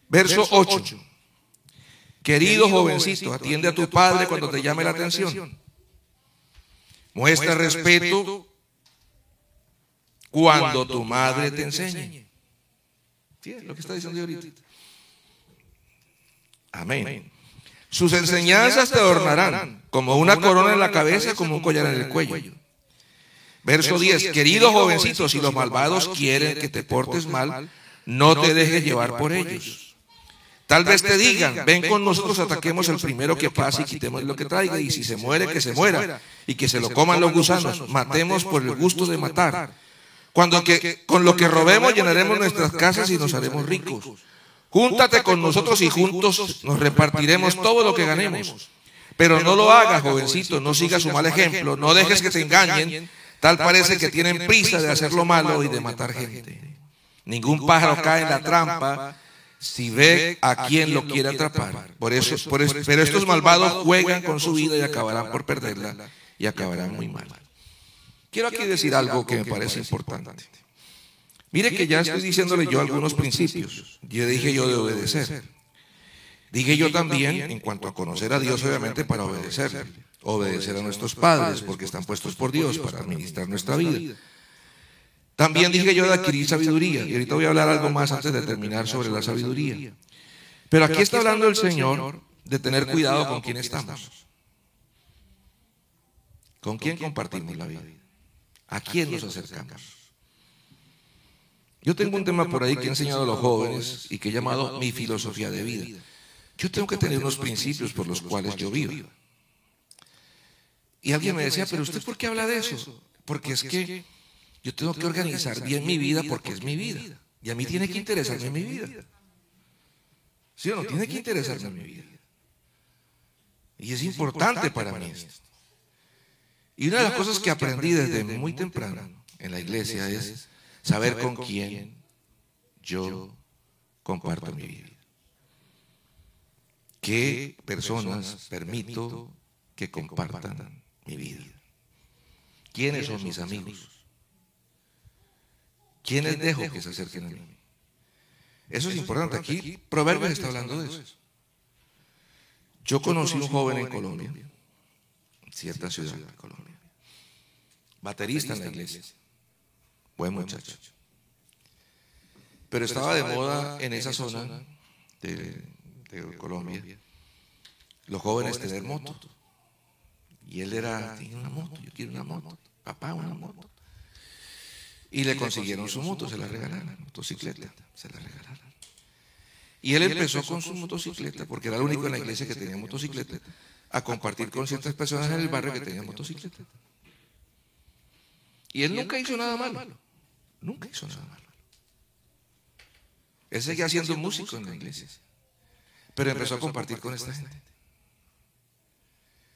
Verso 8. Querido jovencito, atiende a tu padre cuando te llame la atención. Muestra respeto cuando tu madre te enseñe. lo que está diciendo ahorita. Amén. Sus enseñanzas te adornarán como una corona en la cabeza, como un collar en el cuello. Verso 10, queridos jovencitos, si los malvados quieren que te portes mal, no te dejes llevar por ellos. Tal vez te digan, ven con nosotros, ataquemos el primero que pase y quitemos lo que traiga, y si se muere, que se muera, y que se lo coman los gusanos, matemos por el gusto de matar. Cuando que, con lo que robemos llenaremos nuestras casas y nos haremos ricos. Júntate con nosotros y juntos nos repartiremos todo lo que ganemos. Pero no lo hagas, jovencito, no sigas su mal ejemplo, no dejes que te engañen. Tal parece que tienen prisa de hacer lo malo y de matar gente. Ningún pájaro cae en la trampa si ve a quien lo quiere atrapar. Por eso, pero estos malvados juegan con su vida y acabarán por perderla y acabarán muy mal. Quiero aquí decir algo que me parece importante. Mire que ya estoy diciéndole yo algunos principios. Ya dije yo de obedecer. Dije yo también en cuanto a conocer a Dios, obviamente, para obedecer. Obedecer a nuestros padres, porque están puestos por Dios para administrar nuestra vida. También dije yo de adquirir sabiduría. Y ahorita voy a hablar algo más antes de terminar sobre la sabiduría. Pero aquí está hablando el Señor de tener cuidado con quién estamos. ¿Con quién compartimos la vida? ¿A quién nos acercamos? Yo tengo un tema por ahí que he enseñado a los jóvenes y que he llamado mi filosofía de vida. Yo tengo que tener unos principios por los cuales yo vivo. Y alguien me decía, pero usted por qué habla de eso? Porque es que yo tengo que organizar bien mi vida porque es mi vida. Y a mí tiene que interesarme mi vida. ¿Sí o no? Tiene que interesarme mi vida. Y es importante para mí esto. Y una de las cosas que aprendí desde muy temprano en la iglesia es saber con quién yo comparto mi vida. ¿Qué personas permito que compartan mi vida? ¿Quiénes son mis amigos? ¿Quiénes dejo que se acerquen a mí? Eso es importante. Aquí Proverbios está hablando de eso. Yo conocí un joven en Colombia, en cierta ciudad de Colombia, baterista en la iglesia, buen muchacho. Pero estaba de moda en esa zona de de Colombia, los jóvenes tener moto. Y él era, tiene una moto, yo quiero una moto, papá, una moto. Y le consiguieron su moto, se la regalaron, motocicleta, se la regalaron. Y él empezó con su motocicleta, porque era el único en la iglesia que tenía motocicleta, a compartir con ciertas personas en el barrio que tenían motocicleta. Y él nunca hizo nada malo, nunca hizo nada malo. Él seguía siendo músico en la iglesia. Pero empezó a compartir con esta gente.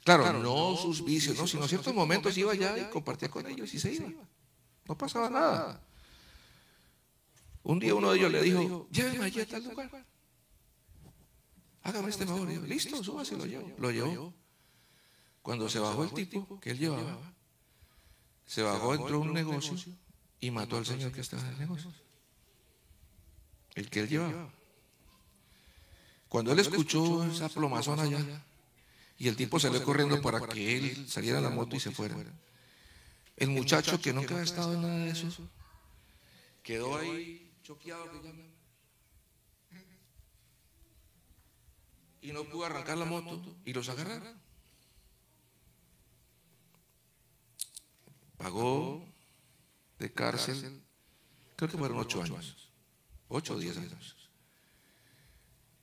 Claro, no sus vicios, no, sino en ciertos momentos iba allá y compartía con ellos y se iba. No pasaba nada. Un día uno de ellos le dijo, lléveme allí a tal lugar. Hágame este favor. Listo, súbase, lo llevo. Lo llevó. Cuando se bajó el tipo que él llevaba, se bajó, entró un negocio y mató al señor que estaba en el negocio. El que él llevaba. Cuando él escuchó esa plomazón allá, y el tipo salió corriendo para que él saliera a la moto y se fuera, el muchacho que nunca había estado en nada de eso, quedó ahí choqueado, y no pudo arrancar la moto y los agarraron. Pagó de cárcel, creo que fueron ocho años, ocho o diez años.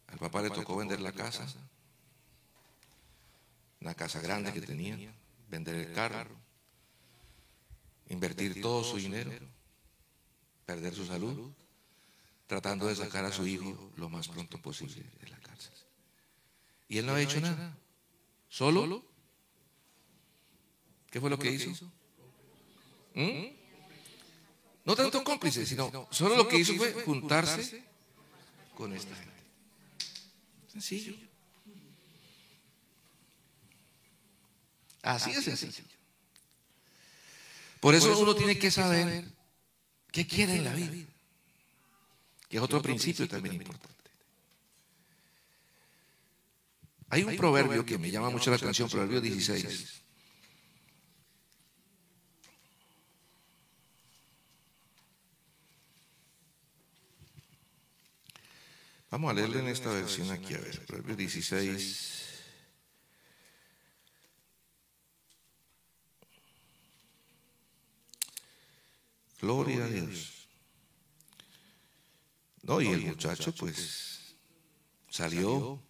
Al papá le tocó vender la casa, una casa grande que tenía, vender el carro, invertir todo su dinero, perder su salud, tratando de sacar a su hijo lo más pronto posible de la cárcel. Y él no ha hecho nada. ¿Solo? ¿Qué fue lo que hizo? ¿Mm? No tanto cómplice, sino solo lo que hizo fue juntarse con esta gente. Sencillo. Así es sencillo. Por eso uno tiene que saber qué quiere en la vida, que es otro principio también importante. Hay un proverbio que me llama mucho la atención, proverbio 16. Vamos a leerle en esta versión aquí, a ver, Proverbios 16. Gloria a Dios. No, y el muchacho pues, pues salió,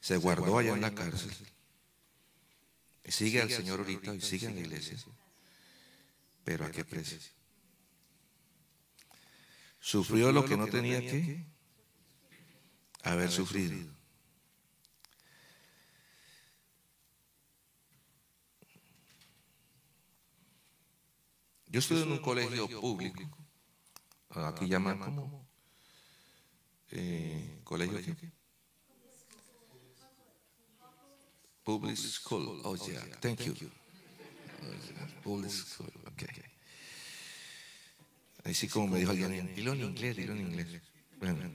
se guardó allá en la cárcel. Y sigue al Señor ahorita y sigue en la iglesia. Pero a qué precio. Sufrió lo que no tenía que haber sufrido. Yo estuve en un colegio público. Aquí llaman como eh, colegio qué? Public school. Oh yeah, thank you. Public school. Okay. Así como me dijo alguien, dilo en inglés, dilo en inglés. Bueno.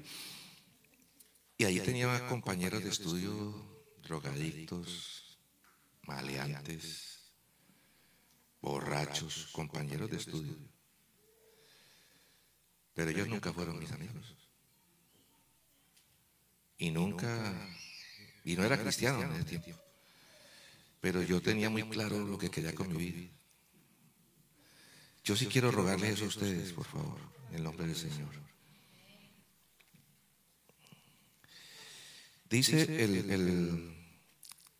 Y ahí tenía compañeros de estudio drogadictos, maleantes, borrachos, compañeros de estudio. Pero ellos nunca fueron mis amigos. Y nunca, y no era cristiano en ese tiempo. Pero yo tenía muy claro lo que quería con mi vida. Yo sí quiero rogarles eso a ustedes, por favor, en nombre del Señor. Dice el,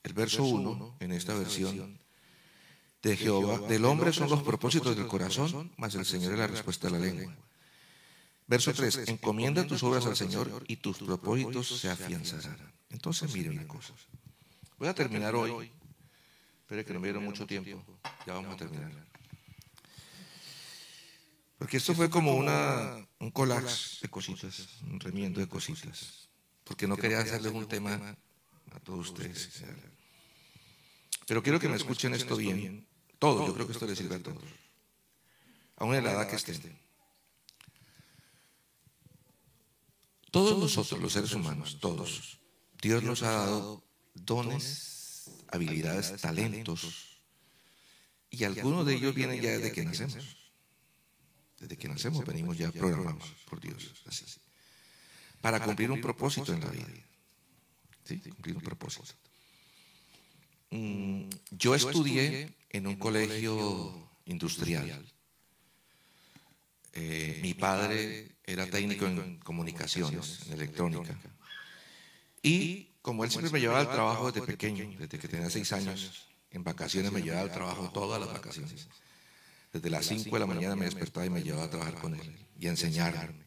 el verso 1 en esta versión, de Jehová, del hombre son los propósitos del corazón, mas el Señor es la respuesta de la lengua. Verso 3, encomienda tus obras al Señor y tus propósitos se afianzarán. Entonces, miren una cosa. Voy a terminar hoy. Espero que no me dieron mucho tiempo. Ya vamos a terminar. Porque esto fue como una, un collage de cositas, un remiendo de cositas. Porque no quería hacerles un tema a todos ustedes. Pero quiero que me escuchen esto bien. Todo, yo creo que esto les sirve a todos. Aún en la edad que estén. Todos nosotros, los seres humanos, todos, Dios nos ha dado dones, habilidades, talentos, y algunos de ellos vienen ya desde que nacemos. Desde que nacemos venimos ya programados por Dios, así, para cumplir un propósito en la vida. ¿Sí? Cumplir un propósito. Mm, yo estudié en un colegio industrial. Eh, mi padre era técnico en comunicaciones, en electrónica. Y como él siempre me llevaba al trabajo desde pequeño, desde que tenía seis años, en vacaciones me llevaba al trabajo todas las vacaciones. Desde las cinco de la mañana me despertaba y me llevaba a trabajar con él y a enseñarme.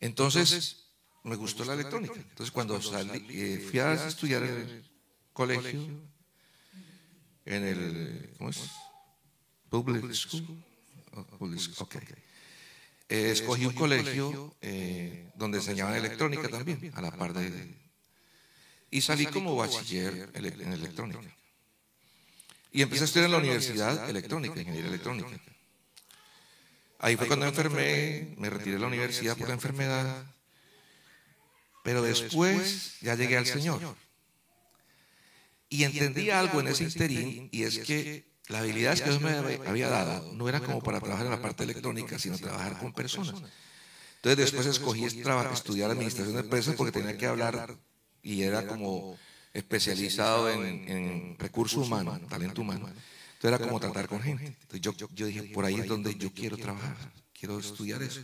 Entonces, me gustó la electrónica. Entonces, cuando salí, eh, fui a estudiar en el colegio, en el, ¿cómo es? Public School. Okay. Eh, escogí un colegio eh, donde enseñaban electrónica también, a la par de... Y salí como bachiller en electrónica. Y empecé a estudiar en la universidad electrónica, ingeniería electrónica. Ahí fue cuando enfermé, me retiré de la universidad por la enfermedad. Pero después ya llegué al Señor. Y entendí algo en ese interín, y es que la habilidad que Dios me había dado no era como para trabajar en la parte electrónica, sino trabajar con personas. Entonces después escogí estudiar administración de empresas porque tenía que hablar y era como especializado en, recursos humanos, talento humano. Entonces era como tratar con gente. Entonces yo, yo dije, por ahí es donde yo quiero trabajar, quiero estudiar eso.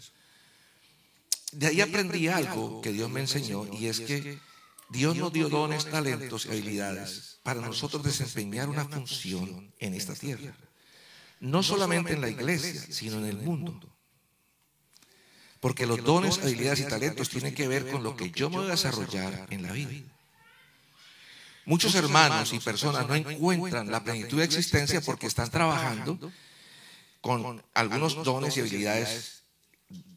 De ahí aprendí algo que Dios me enseñó y es que Dios nos dio dones, talentos y habilidades para nosotros desempeñar una función en esta tierra. No solamente en la iglesia, sino en el mundo. Porque los dones, habilidades y talentos tienen que ver con lo que yo me voy a desarrollar en la vida. Muchos hermanos y personas no encuentran la plenitud de existencia porque están trabajando con algunos dones y habilidades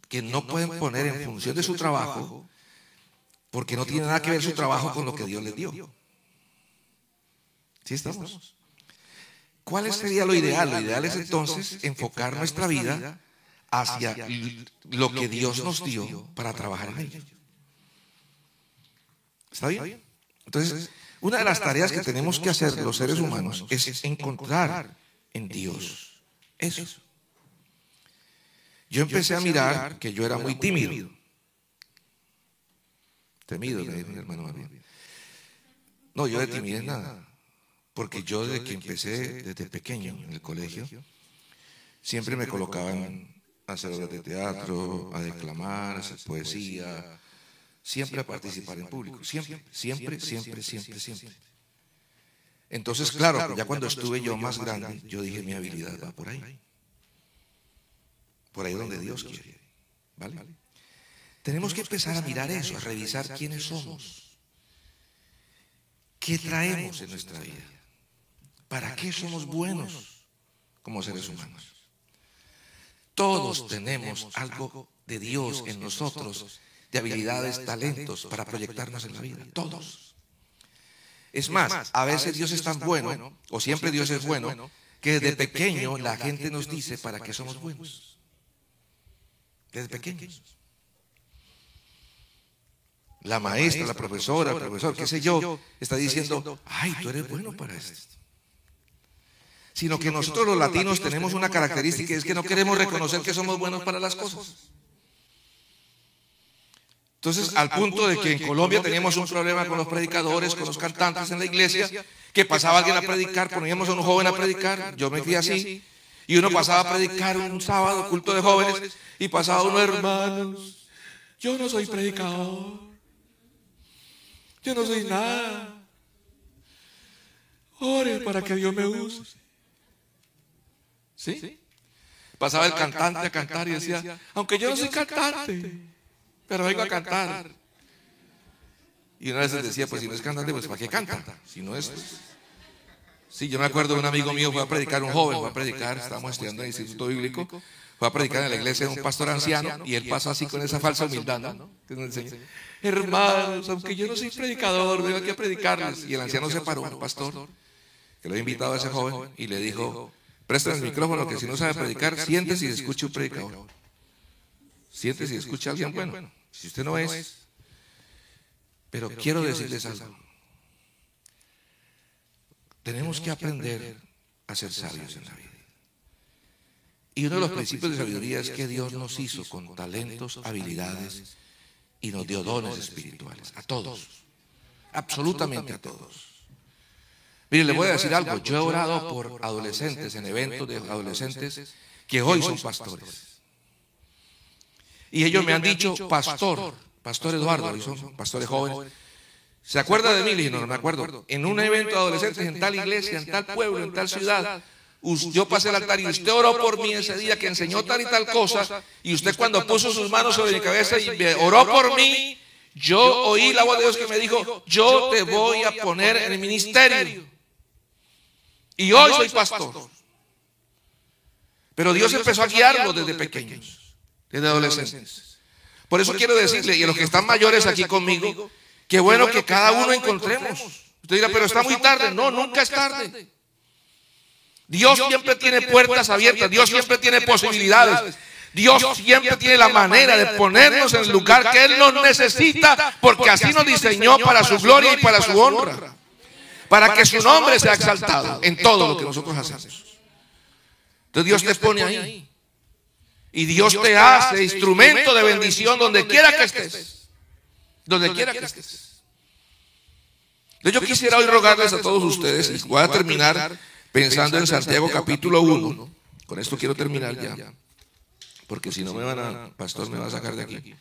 que no pueden poner en función de su trabajo porque no tiene nada que ver su trabajo con lo que Dios les dio. ¿Sí estamos? ¿Cuál sería lo ideal? Lo ideal es entonces enfocar nuestra vida hacia lo que Dios nos dio para trabajar en ello. ¿Está bien? Entonces, una de las tareas que tenemos que hacer los seres humanos es encontrar en Dios eso. Yo empecé a mirar que yo era muy tímido. Temido, mi hermano No, yo de timidez nada. Porque yo desde que empecé, desde pequeño en el colegio, siempre me colocaban a hacer obras de teatro, a declamar, a hacer poesía, siempre a participar en público, siempre, siempre, siempre, siempre, siempre. Entonces, claro, ya cuando estuve yo más grande, yo dije, mi habilidad va por ahí. Por ahí donde Dios quiere. ¿Vale? Tenemos que empezar a mirar eso, a revisar quiénes somos. ¿Qué traemos en nuestra vida? ¿Para qué somos buenos como seres humanos? Todos tenemos algo de Dios en nosotros, de habilidades, talentos para proyectarnos en la vida. Todos. Es más, a veces Dios es tan bueno, o siempre Dios es bueno, que desde pequeño la gente nos dice para qué somos buenos. Desde pequeños. La maestra, la profesora, el profesor, qué sé yo, está diciendo, ay, tú eres bueno para esto. Sino que nosotros los latinos tenemos una característica, es que no queremos reconocer que somos buenos para las cosas. Entonces, al punto de que en Colombia teníamos un problema con los predicadores, con los cantantes en la iglesia, que pasaba alguien a predicar, poníamos a un joven a predicar, yo me fui así, y uno pasaba a predicar un sábado, culto de jóvenes, y pasaba uno, hermanos, yo no soy predicador, yo no soy nada. Ore para que Dios me use. ¿Sí? Pasaba el cantante a cantar y decía, aunque yo no soy cantante, pero vengo a cantar. Y una vez decía, pues si no es cantante, pues ¿para qué canta? Si no es... Sí, yo me acuerdo de un amigo mío, fue a predicar, un joven, fue a predicar, estábamos estudiando en el Instituto Bíblico, fue a predicar en la iglesia de un pastor anciano y él pasó así con esa falsa humildad, ¿no? Hermanos, aunque yo no soy predicador, vengo aquí a predicarles. Y el anciano se paró, el pastor, que lo había invitado a ese joven, y le dijo, préstame el micrófono, que si no sabe predicar, siéntese y escuche un predicador. Siéntese y escuche a alguien bueno. Si usted no es. Pero quiero decirles algo. Tenemos que aprender a ser sabios en la vida. Y uno de los principios de sabiduría es que Dios nos hizo con talentos, habilidades y nos dio dones espirituales. A todos. Absolutamente a todos. Mire, le voy a decir algo. Yo he orado por adolescentes en eventos de adolescentes que hoy son pastores. Y ellos me han dicho, pastor, pastor Eduardo, y son pastores jóvenes. ¿Se acuerda de mí? Le dije, no, no me acuerdo. En un evento de adolescentes, en tal iglesia, en tal pueblo, en tal ciudad, yo pasé el altar y usted oró por mí ese día que enseñó tal y tal cosa, y usted cuando puso sus manos sobre mi cabeza y oró por mí, yo oí la voz de Dios que me dijo, yo te voy a poner en el ministerio. Y hoy soy pastor. Pero Dios empezó a guiarlo desde pequeños desde adolescentes. Por eso quiero decirle, y a los que están mayores aquí conmigo, que bueno que cada uno encontremos. Usted dirá, pero está muy tarde. No, nunca es tarde. Dios siempre tiene puertas abiertas, Dios siempre tiene posibilidades. Dios siempre tiene la manera de ponernos en el lugar que Él nos necesita, porque así nos diseñó para su gloria y para su honra, para que su nombre sea exaltado en todo lo que nosotros hacemos. Entonces Dios te pone ahí. Y Dios te hace instrumento de bendición donde quiera que estés. Donde quiera que estés. Yo quisiera hoy rogarles a todos ustedes, y voy a terminar pensando en Santiago capítulo 1. Con esto quiero terminar ya. Porque si no me van a, pastor me va a sacar de aquí.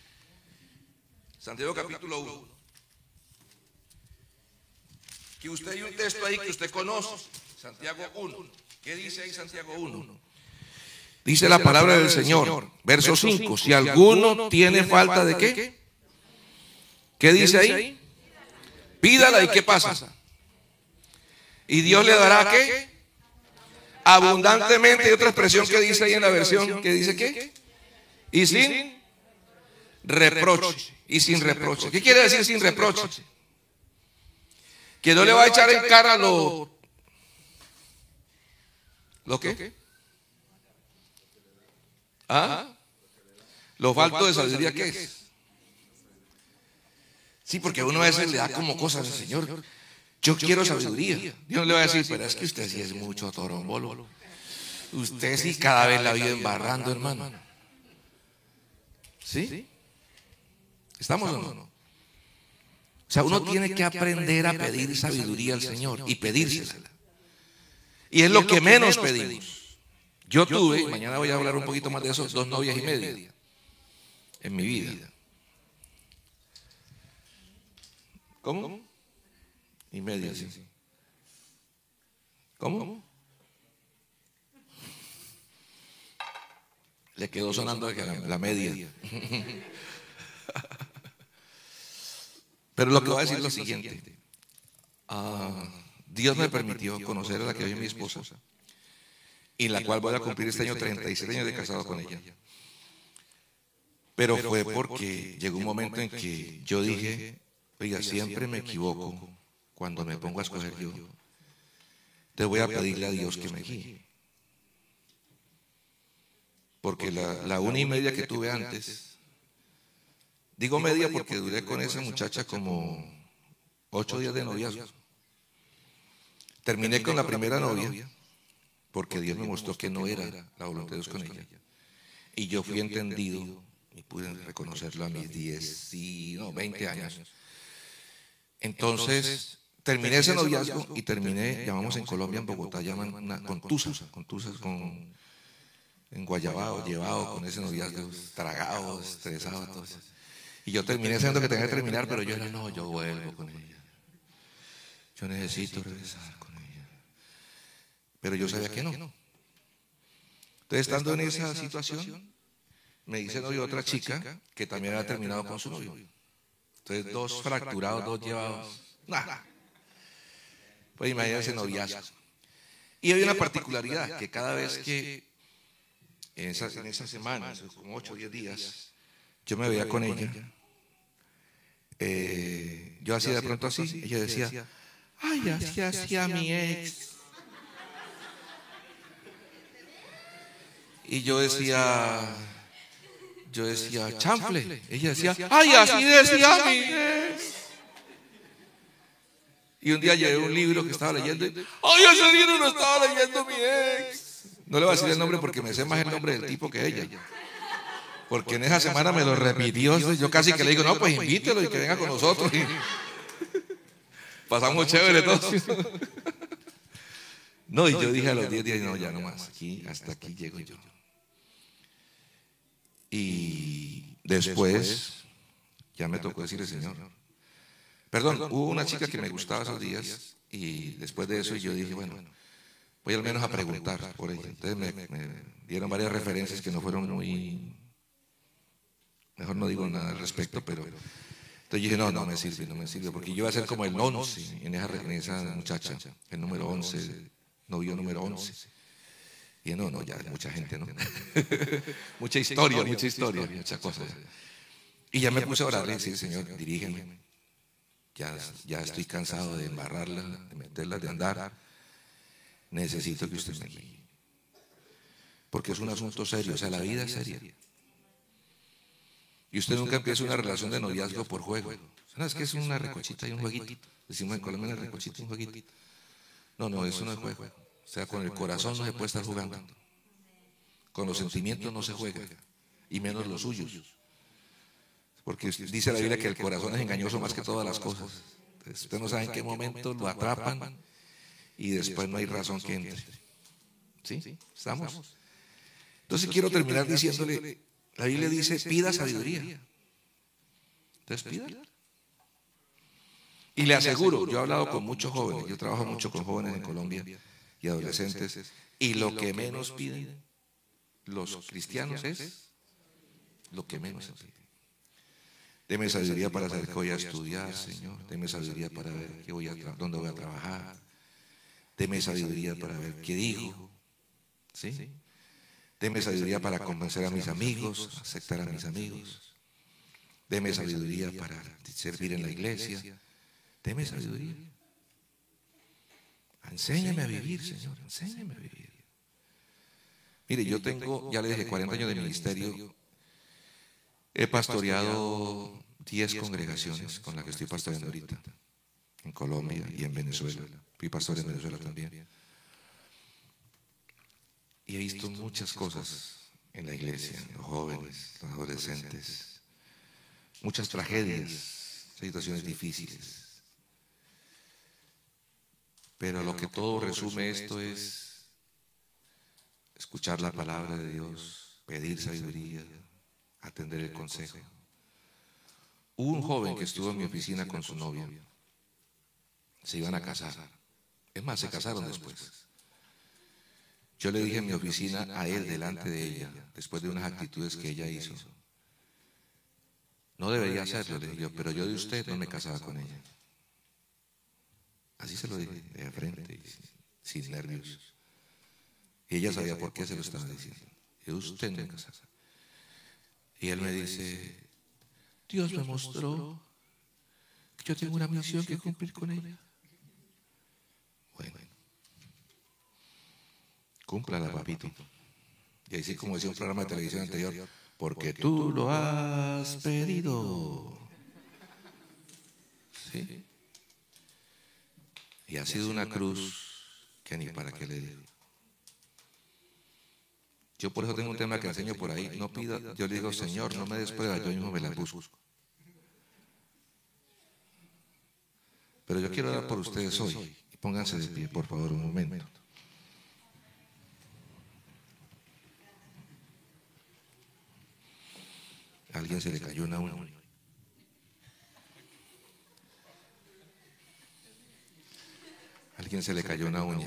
Santiago capítulo 1. Que usted hay un texto ahí que usted conoce. Santiago 1. ¿Qué dice ahí Santiago 1? Dice la palabra del Señor, verso 5, si alguno tiene falta de qué? ¿Qué dice ahí? Pídala y qué pasa. Y Dios le dará qué? Abundantemente. Y otra expresión que dice ahí en la versión, que dice qué? Y sin reproche. Y sin reproche. ¿Qué quiere decir sin reproche? Que no le va a echar en cara lo... ¿Lo qué? ¿Ah? Lo falto de sabiduría, ¿qué es? Sí, porque uno a veces le da como cosas al Señor. Yo quiero sabiduría. Dios le va a decir, pero es que usted sí es mucho torombolo. Usted sí cada vez la vive embarrando, hermano. ¿Sí? ¿Estamos o no? O sea, uno tiene que aprender a pedir sabiduría al Señor y pedírsela. Y es lo que menos pedimos. Yo tuve, mañana voy a hablar un poquito más de eso, dos novias y media en mi vida. ¿Cómo? Y media, sí. ¿Cómo? Le quedó sonando la, media. Pero lo que voy a decir es lo siguiente. Ah, Dios me permitió conocer a la que hoy es mi esposa y la cual voy a cumplir este año 36 años de casado con ella. Pero fue porque llegó un momento en que yo dije, oiga, siempre me equivoco cuando me pongo a escoger yo. Te voy a pedirle a Dios que me guíe. Porque la, la una y media que tuve antes, digo media porque duré con esa muchacha como ocho días de noviazgo. Terminé con la primera novia porque Dios me mostró que no era la voluntad de Dios con ella. Y yo fui entendido y pude reconocerlo a mis 10, no, 20 años. Entonces, terminé ese noviazgo y terminé, llamamos en Colombia, en Bogotá, llaman una contusa, contusas con, en Guayabao, llevado con ese noviazgo, tragado, estresado, entonces. Y yo terminé siendo que tenía que terminar, pero yo era, no, yo vuelvo con ella. Yo necesito regresar con. Pero yo sabía que no. Entonces, estando en esa situación, me dice novio otra chica que también había terminado con su novio. Entonces, dos fracturados, dos llevados. Nada. Pues imagínense noviazgo. Y hay una particularidad, que cada vez que en esas, en esas semanas, como ocho o diez días, yo me veía con ella, eh, yo hacía de pronto así, ella decía, ay, así hacía mi ex. Y yo decía, yo decía, chanfle. Ella decía, ay, así decía mi Y un día llevé un libro que estaba leyendo y, ay, ese libro no estaba leyendo mi ex. No le voy a decir el nombre porque me sé más el nombre del tipo que ella. Porque en esa semana me lo repitió. Yo casi que le digo, no, pues invítelo y que venga con nosotros. Pasamos chévere todos. No, y yo dije a los 10 días, no, ya no más. Aquí, hasta aquí llego yo. Y después ya me tocó decirle, Señor. Perdón, hubo una chica que me gustaba esos días y después de eso yo dije, bueno, voy al menos a preguntar por ella. Entonces me, dieron varias referencias que no fueron muy, mejor no digo nada al respecto, pero entonces dije, no, no me sirve, no me sirve, porque yo iba a ser como el 11 en esa, en esa muchacha, el número 11, novio número 11. Y no, no, ya mucha gente, ¿no? mucha historia, mucha historia, muchas cosas. Y ya me puse a orarle y decir, Señor, dirígeme. Ya, ya estoy cansado de embarrarla, de meterla, de andar. Necesito que usted me guíe. Porque es un asunto serio, o sea, la vida es seria. Y usted nunca empieza una relación de noviazgo por juego. No, es que es una recochita y un jueguito. Decimos en Colombia una recochita y un jueguito. No, no, eso no es juego. O sea, con el corazón no se puede estar jugando. Con los sentimientos no se juega. Y menos los suyos. Porque dice la Biblia que el corazón es engañoso más que todas las cosas. usted no sabe en qué momento lo atrapan y después no hay razón que entre. ¿Sí? ¿Estamos? Entonces quiero terminar diciéndole, la Biblia dice, pida sabiduría. Entonces pida. Y le aseguro, yo he hablado con muchos jóvenes, yo trabajo mucho con jóvenes en Colombia y adolescentes. Y lo que menos piden los cristianos es lo que menos piden. Deme sabiduría para saber qué voy a estudiar, Señor. Deme sabiduría para ver qué voy a dónde voy a trabajar. Deme sabiduría para ver qué digo. ¿Sí? Deme sabiduría para convencer a mis amigos, aceptar a mis amigos. Deme sabiduría para servir en la iglesia. Deme sabiduría. Enséñame a vivir, Señor, enséñame a vivir. Mire, yo tengo, ya le dije, 40 años de ministerio. He pastoreado 10 congregaciones con las que estoy pastoreando ahorita, en Colombia y en Venezuela. Fui pastor en Venezuela también. Y he visto muchas cosas en la iglesia, los jóvenes, los adolescentes, muchas tragedias, situaciones difíciles. Pero lo que todo resume esto es escuchar la palabra de Dios, pedir sabiduría, atender el consejo. Hubo un joven que estuvo en mi oficina con su novia. Se iban a casar. Es más, se casaron después. Yo le dije en mi oficina a él delante de ella, después de unas actitudes que ella hizo. No debería hacerlo, le dije yo, pero yo de usted no me casaba con ella. Así se lo dije, de frente, sin nervios. Y ella sabía por qué se lo estaba diciendo. Y usted me casaba. Y él me dice, Dios me mostró que yo tengo una misión que cumplir con ella. Bueno, cúmplala, papito. Y así como decía un programa de televisión anterior, porque tú lo has pedido. ¿Sí? Y ha sido una cruz que ni para qué le digo. Yo por eso tengo un tema que enseño por ahí. No pida, yo le digo, Señor, no me des pruebas, yo mismo me las busco. Pero yo quiero orar por ustedes hoy. Pónganse de pie, por favor, un momento. A alguien se le cayó una uña. A alguien se le cayó una uña.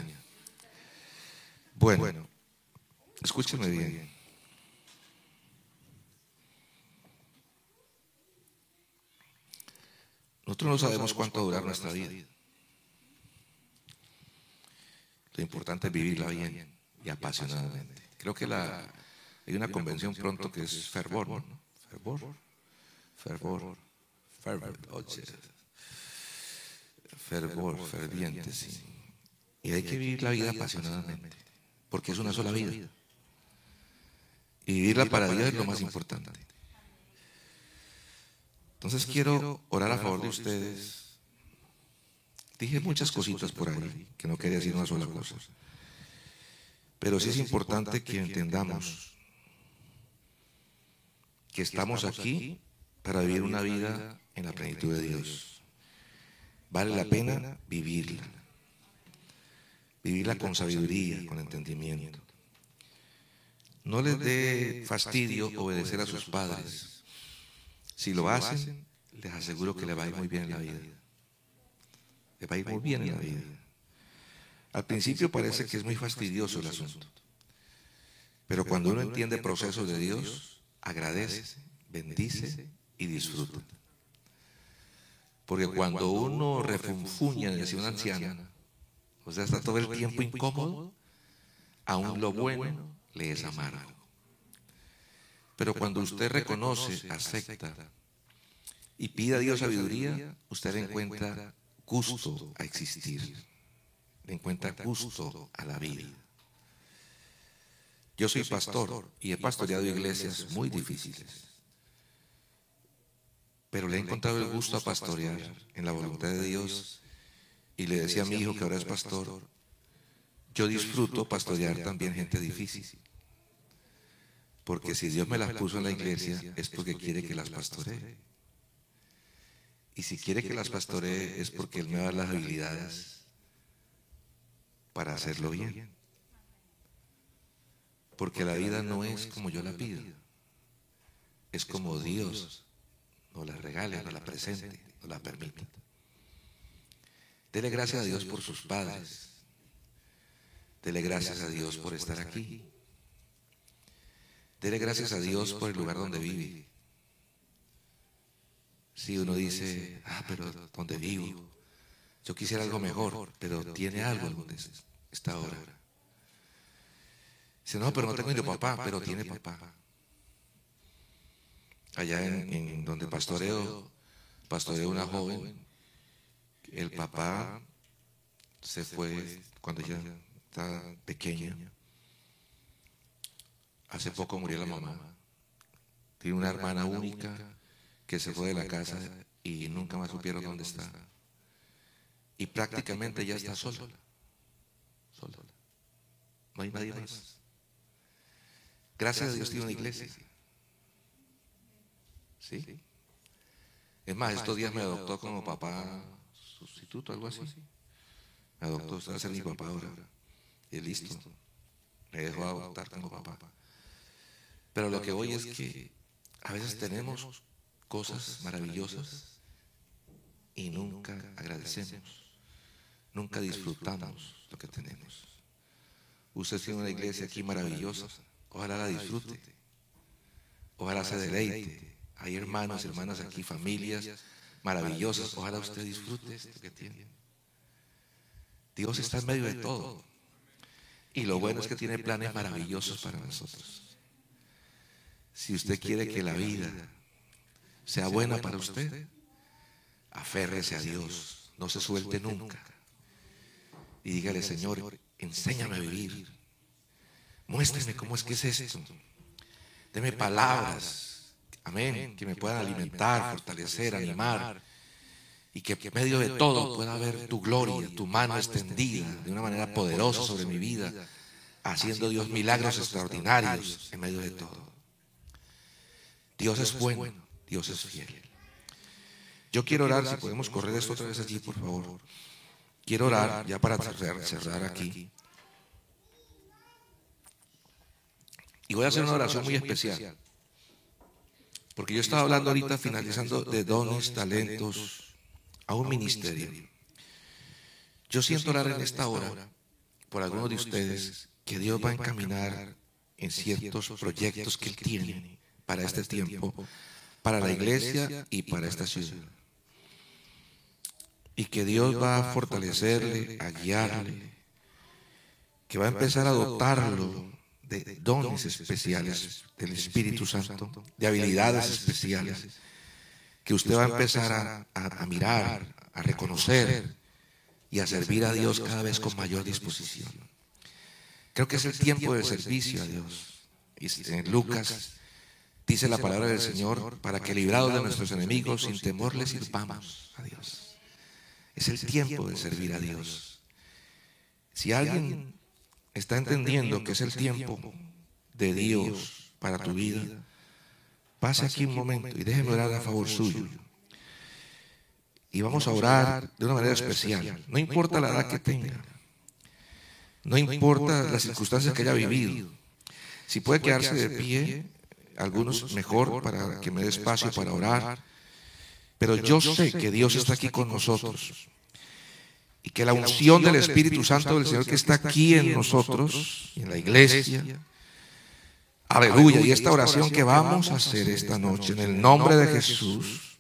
Bueno, escúcheme bien. Nosotros no sabemos cuánto durar nuestra vida. Lo importante es vivirla bien y apasionadamente. Creo que la, hay una convención pronto que es fervor, ¿no? Fervor, fervor, fervor, fervor, ferviente, sí. Y hay que vivir la vida apasionadamente, porque es una sola vida. Y vivirla para Dios es lo más importante. Entonces quiero orar a favor de ustedes. Dije muchas cositas por ahí, que no quería decir una sola cosa. Pero sí es importante que entendamos que estamos aquí para vivir una vida en la plenitud de Dios. Vale la pena vivirla. Vivirla con sabiduría, con entendimiento. No les dé fastidio obedecer a sus padres. Si lo hacen, les aseguro que le va a ir muy bien en la vida. Le va a ir muy bien en la vida. Al principio parece que es muy fastidioso el asunto. Pero cuando uno entiende procesos de Dios, agradece, bendice y disfruta. Porque cuando uno refunfuña, decía una anciana, o sea, está todo el tiempo incómodo, aún lo bueno le es amargo. Pero cuando usted reconoce, acepta y pide a Dios sabiduría, usted encuentra gusto a existir, le encuentra gusto a la vida. Yo soy pastor y he pastoreado iglesias muy difíciles, pero le he encontrado el gusto a pastorear en la voluntad de Dios y le decía a mi hijo que ahora es pastor, yo disfruto pastorear también gente difícil. Porque si Dios me las puso en la iglesia es porque quiere que las pastoree. Y si quiere que las pastoree es porque Él me da las habilidades para hacerlo bien. Porque la vida no es como yo la pido. Es como Dios nos la regale, nos la presente, nos la permite. Dele gracias a Dios por sus padres. Dele gracias a Dios por estar aquí. Dele gracias a Dios por el lugar donde vive. Si uno dice, ah, pero donde vivo, yo quisiera algo mejor, pero tiene algo donde está ahora. Dice, no, pero no tengo ni papá, pero tiene papá. Allá en, donde pastoreo, pastoreo una joven, el papá se fue cuando ella estaba pequeña. Hace poco murió la mamá. Tiene una hermana única que se fue de la casa y nunca más supieron dónde está. Y prácticamente ya está sola. Sola. No hay nadie más. Gracias a Dios tiene una iglesia. ¿Sí? Es más, estos días me adoptó como papá algo así. Me adoptó, va a ser mi papá ahora. Y listo. me dejó adoptar como papá. Pero lo que voy es que a veces tenemos cosas maravillosas y nunca agradecemos, nunca disfrutamos lo que tenemos. Usted tiene una iglesia aquí maravillosa, ojalá la disfrute, ojalá se deleite. Hay hermanos, hermanas aquí, familias maravillosas, ojalá usted disfrute esto que tiene. Dios está en medio de todo. Y lo bueno es que tiene planes maravillosos para nosotros. Si usted quiere que la vida sea buena para usted, aférrese a Dios, no se suelte nunca. Y dígale, Señor, enséñame a vivir. Muéstrame cómo es que es esto. Deme palabras, amén, que me puedan alimentar, fortalecer, animar. Y que en medio de todo pueda ver tu gloria, tu mano extendida de una manera poderosa sobre mi vida, haciendo Dios milagros extraordinarios en medio de todo. Dios es bueno, Dios es fiel. Yo quiero orar, si podemos correr esto otra vez allí, por favor. Quiero orar, ya para cerrar, cerrar aquí. Y voy a hacer una oración muy especial. Porque yo estaba hablando ahorita, finalizando, de dones, talentos, a un ministerio. Yo siento orar en esta hora por algunos de ustedes que Dios va a encaminar en ciertos proyectos que Él tiene para este tiempo, para la iglesia y para esta ciudad. Y que Dios va a fortalecerle, a guiarle, que va a empezar a dotarlo de dones especiales del Espíritu Santo, de habilidades especiales, que usted va a empezar a, mirar, a reconocer y a servir a Dios cada vez con mayor disposición. Creo que es el tiempo de servicio a Dios. Y en Lucas dice la palabra del Señor, para que librados de nuestros enemigos, sin temor les sirvamos a Dios. Es el tiempo de servir a Dios. Si alguien está entendiendo que es el tiempo de Dios para tu vida, pase aquí un momento y déjeme orar a favor suyo. Y vamos a orar de una manera especial. No importa la edad que tenga. No importa las circunstancias que haya vivido. Si puede quedarse de pie, algunos mejor para que me dé espacio para orar. Pero yo sé que Dios está aquí con nosotros. Y que la unción del Espíritu Santo del Señor que está aquí en nosotros, en la iglesia, aleluya, y esta oración que vamos a hacer esta noche en el nombre de Jesús,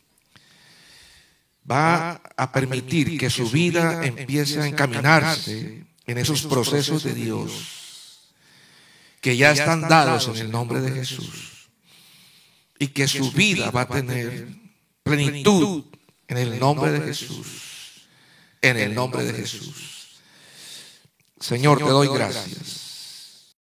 va a permitir que su vida empiece a encaminarse en esos procesos de Dios que ya están dados en el nombre de Jesús. Y que su vida va a tener plenitud en el nombre de Jesús. En el nombre de Jesús. Señor, te doy gracias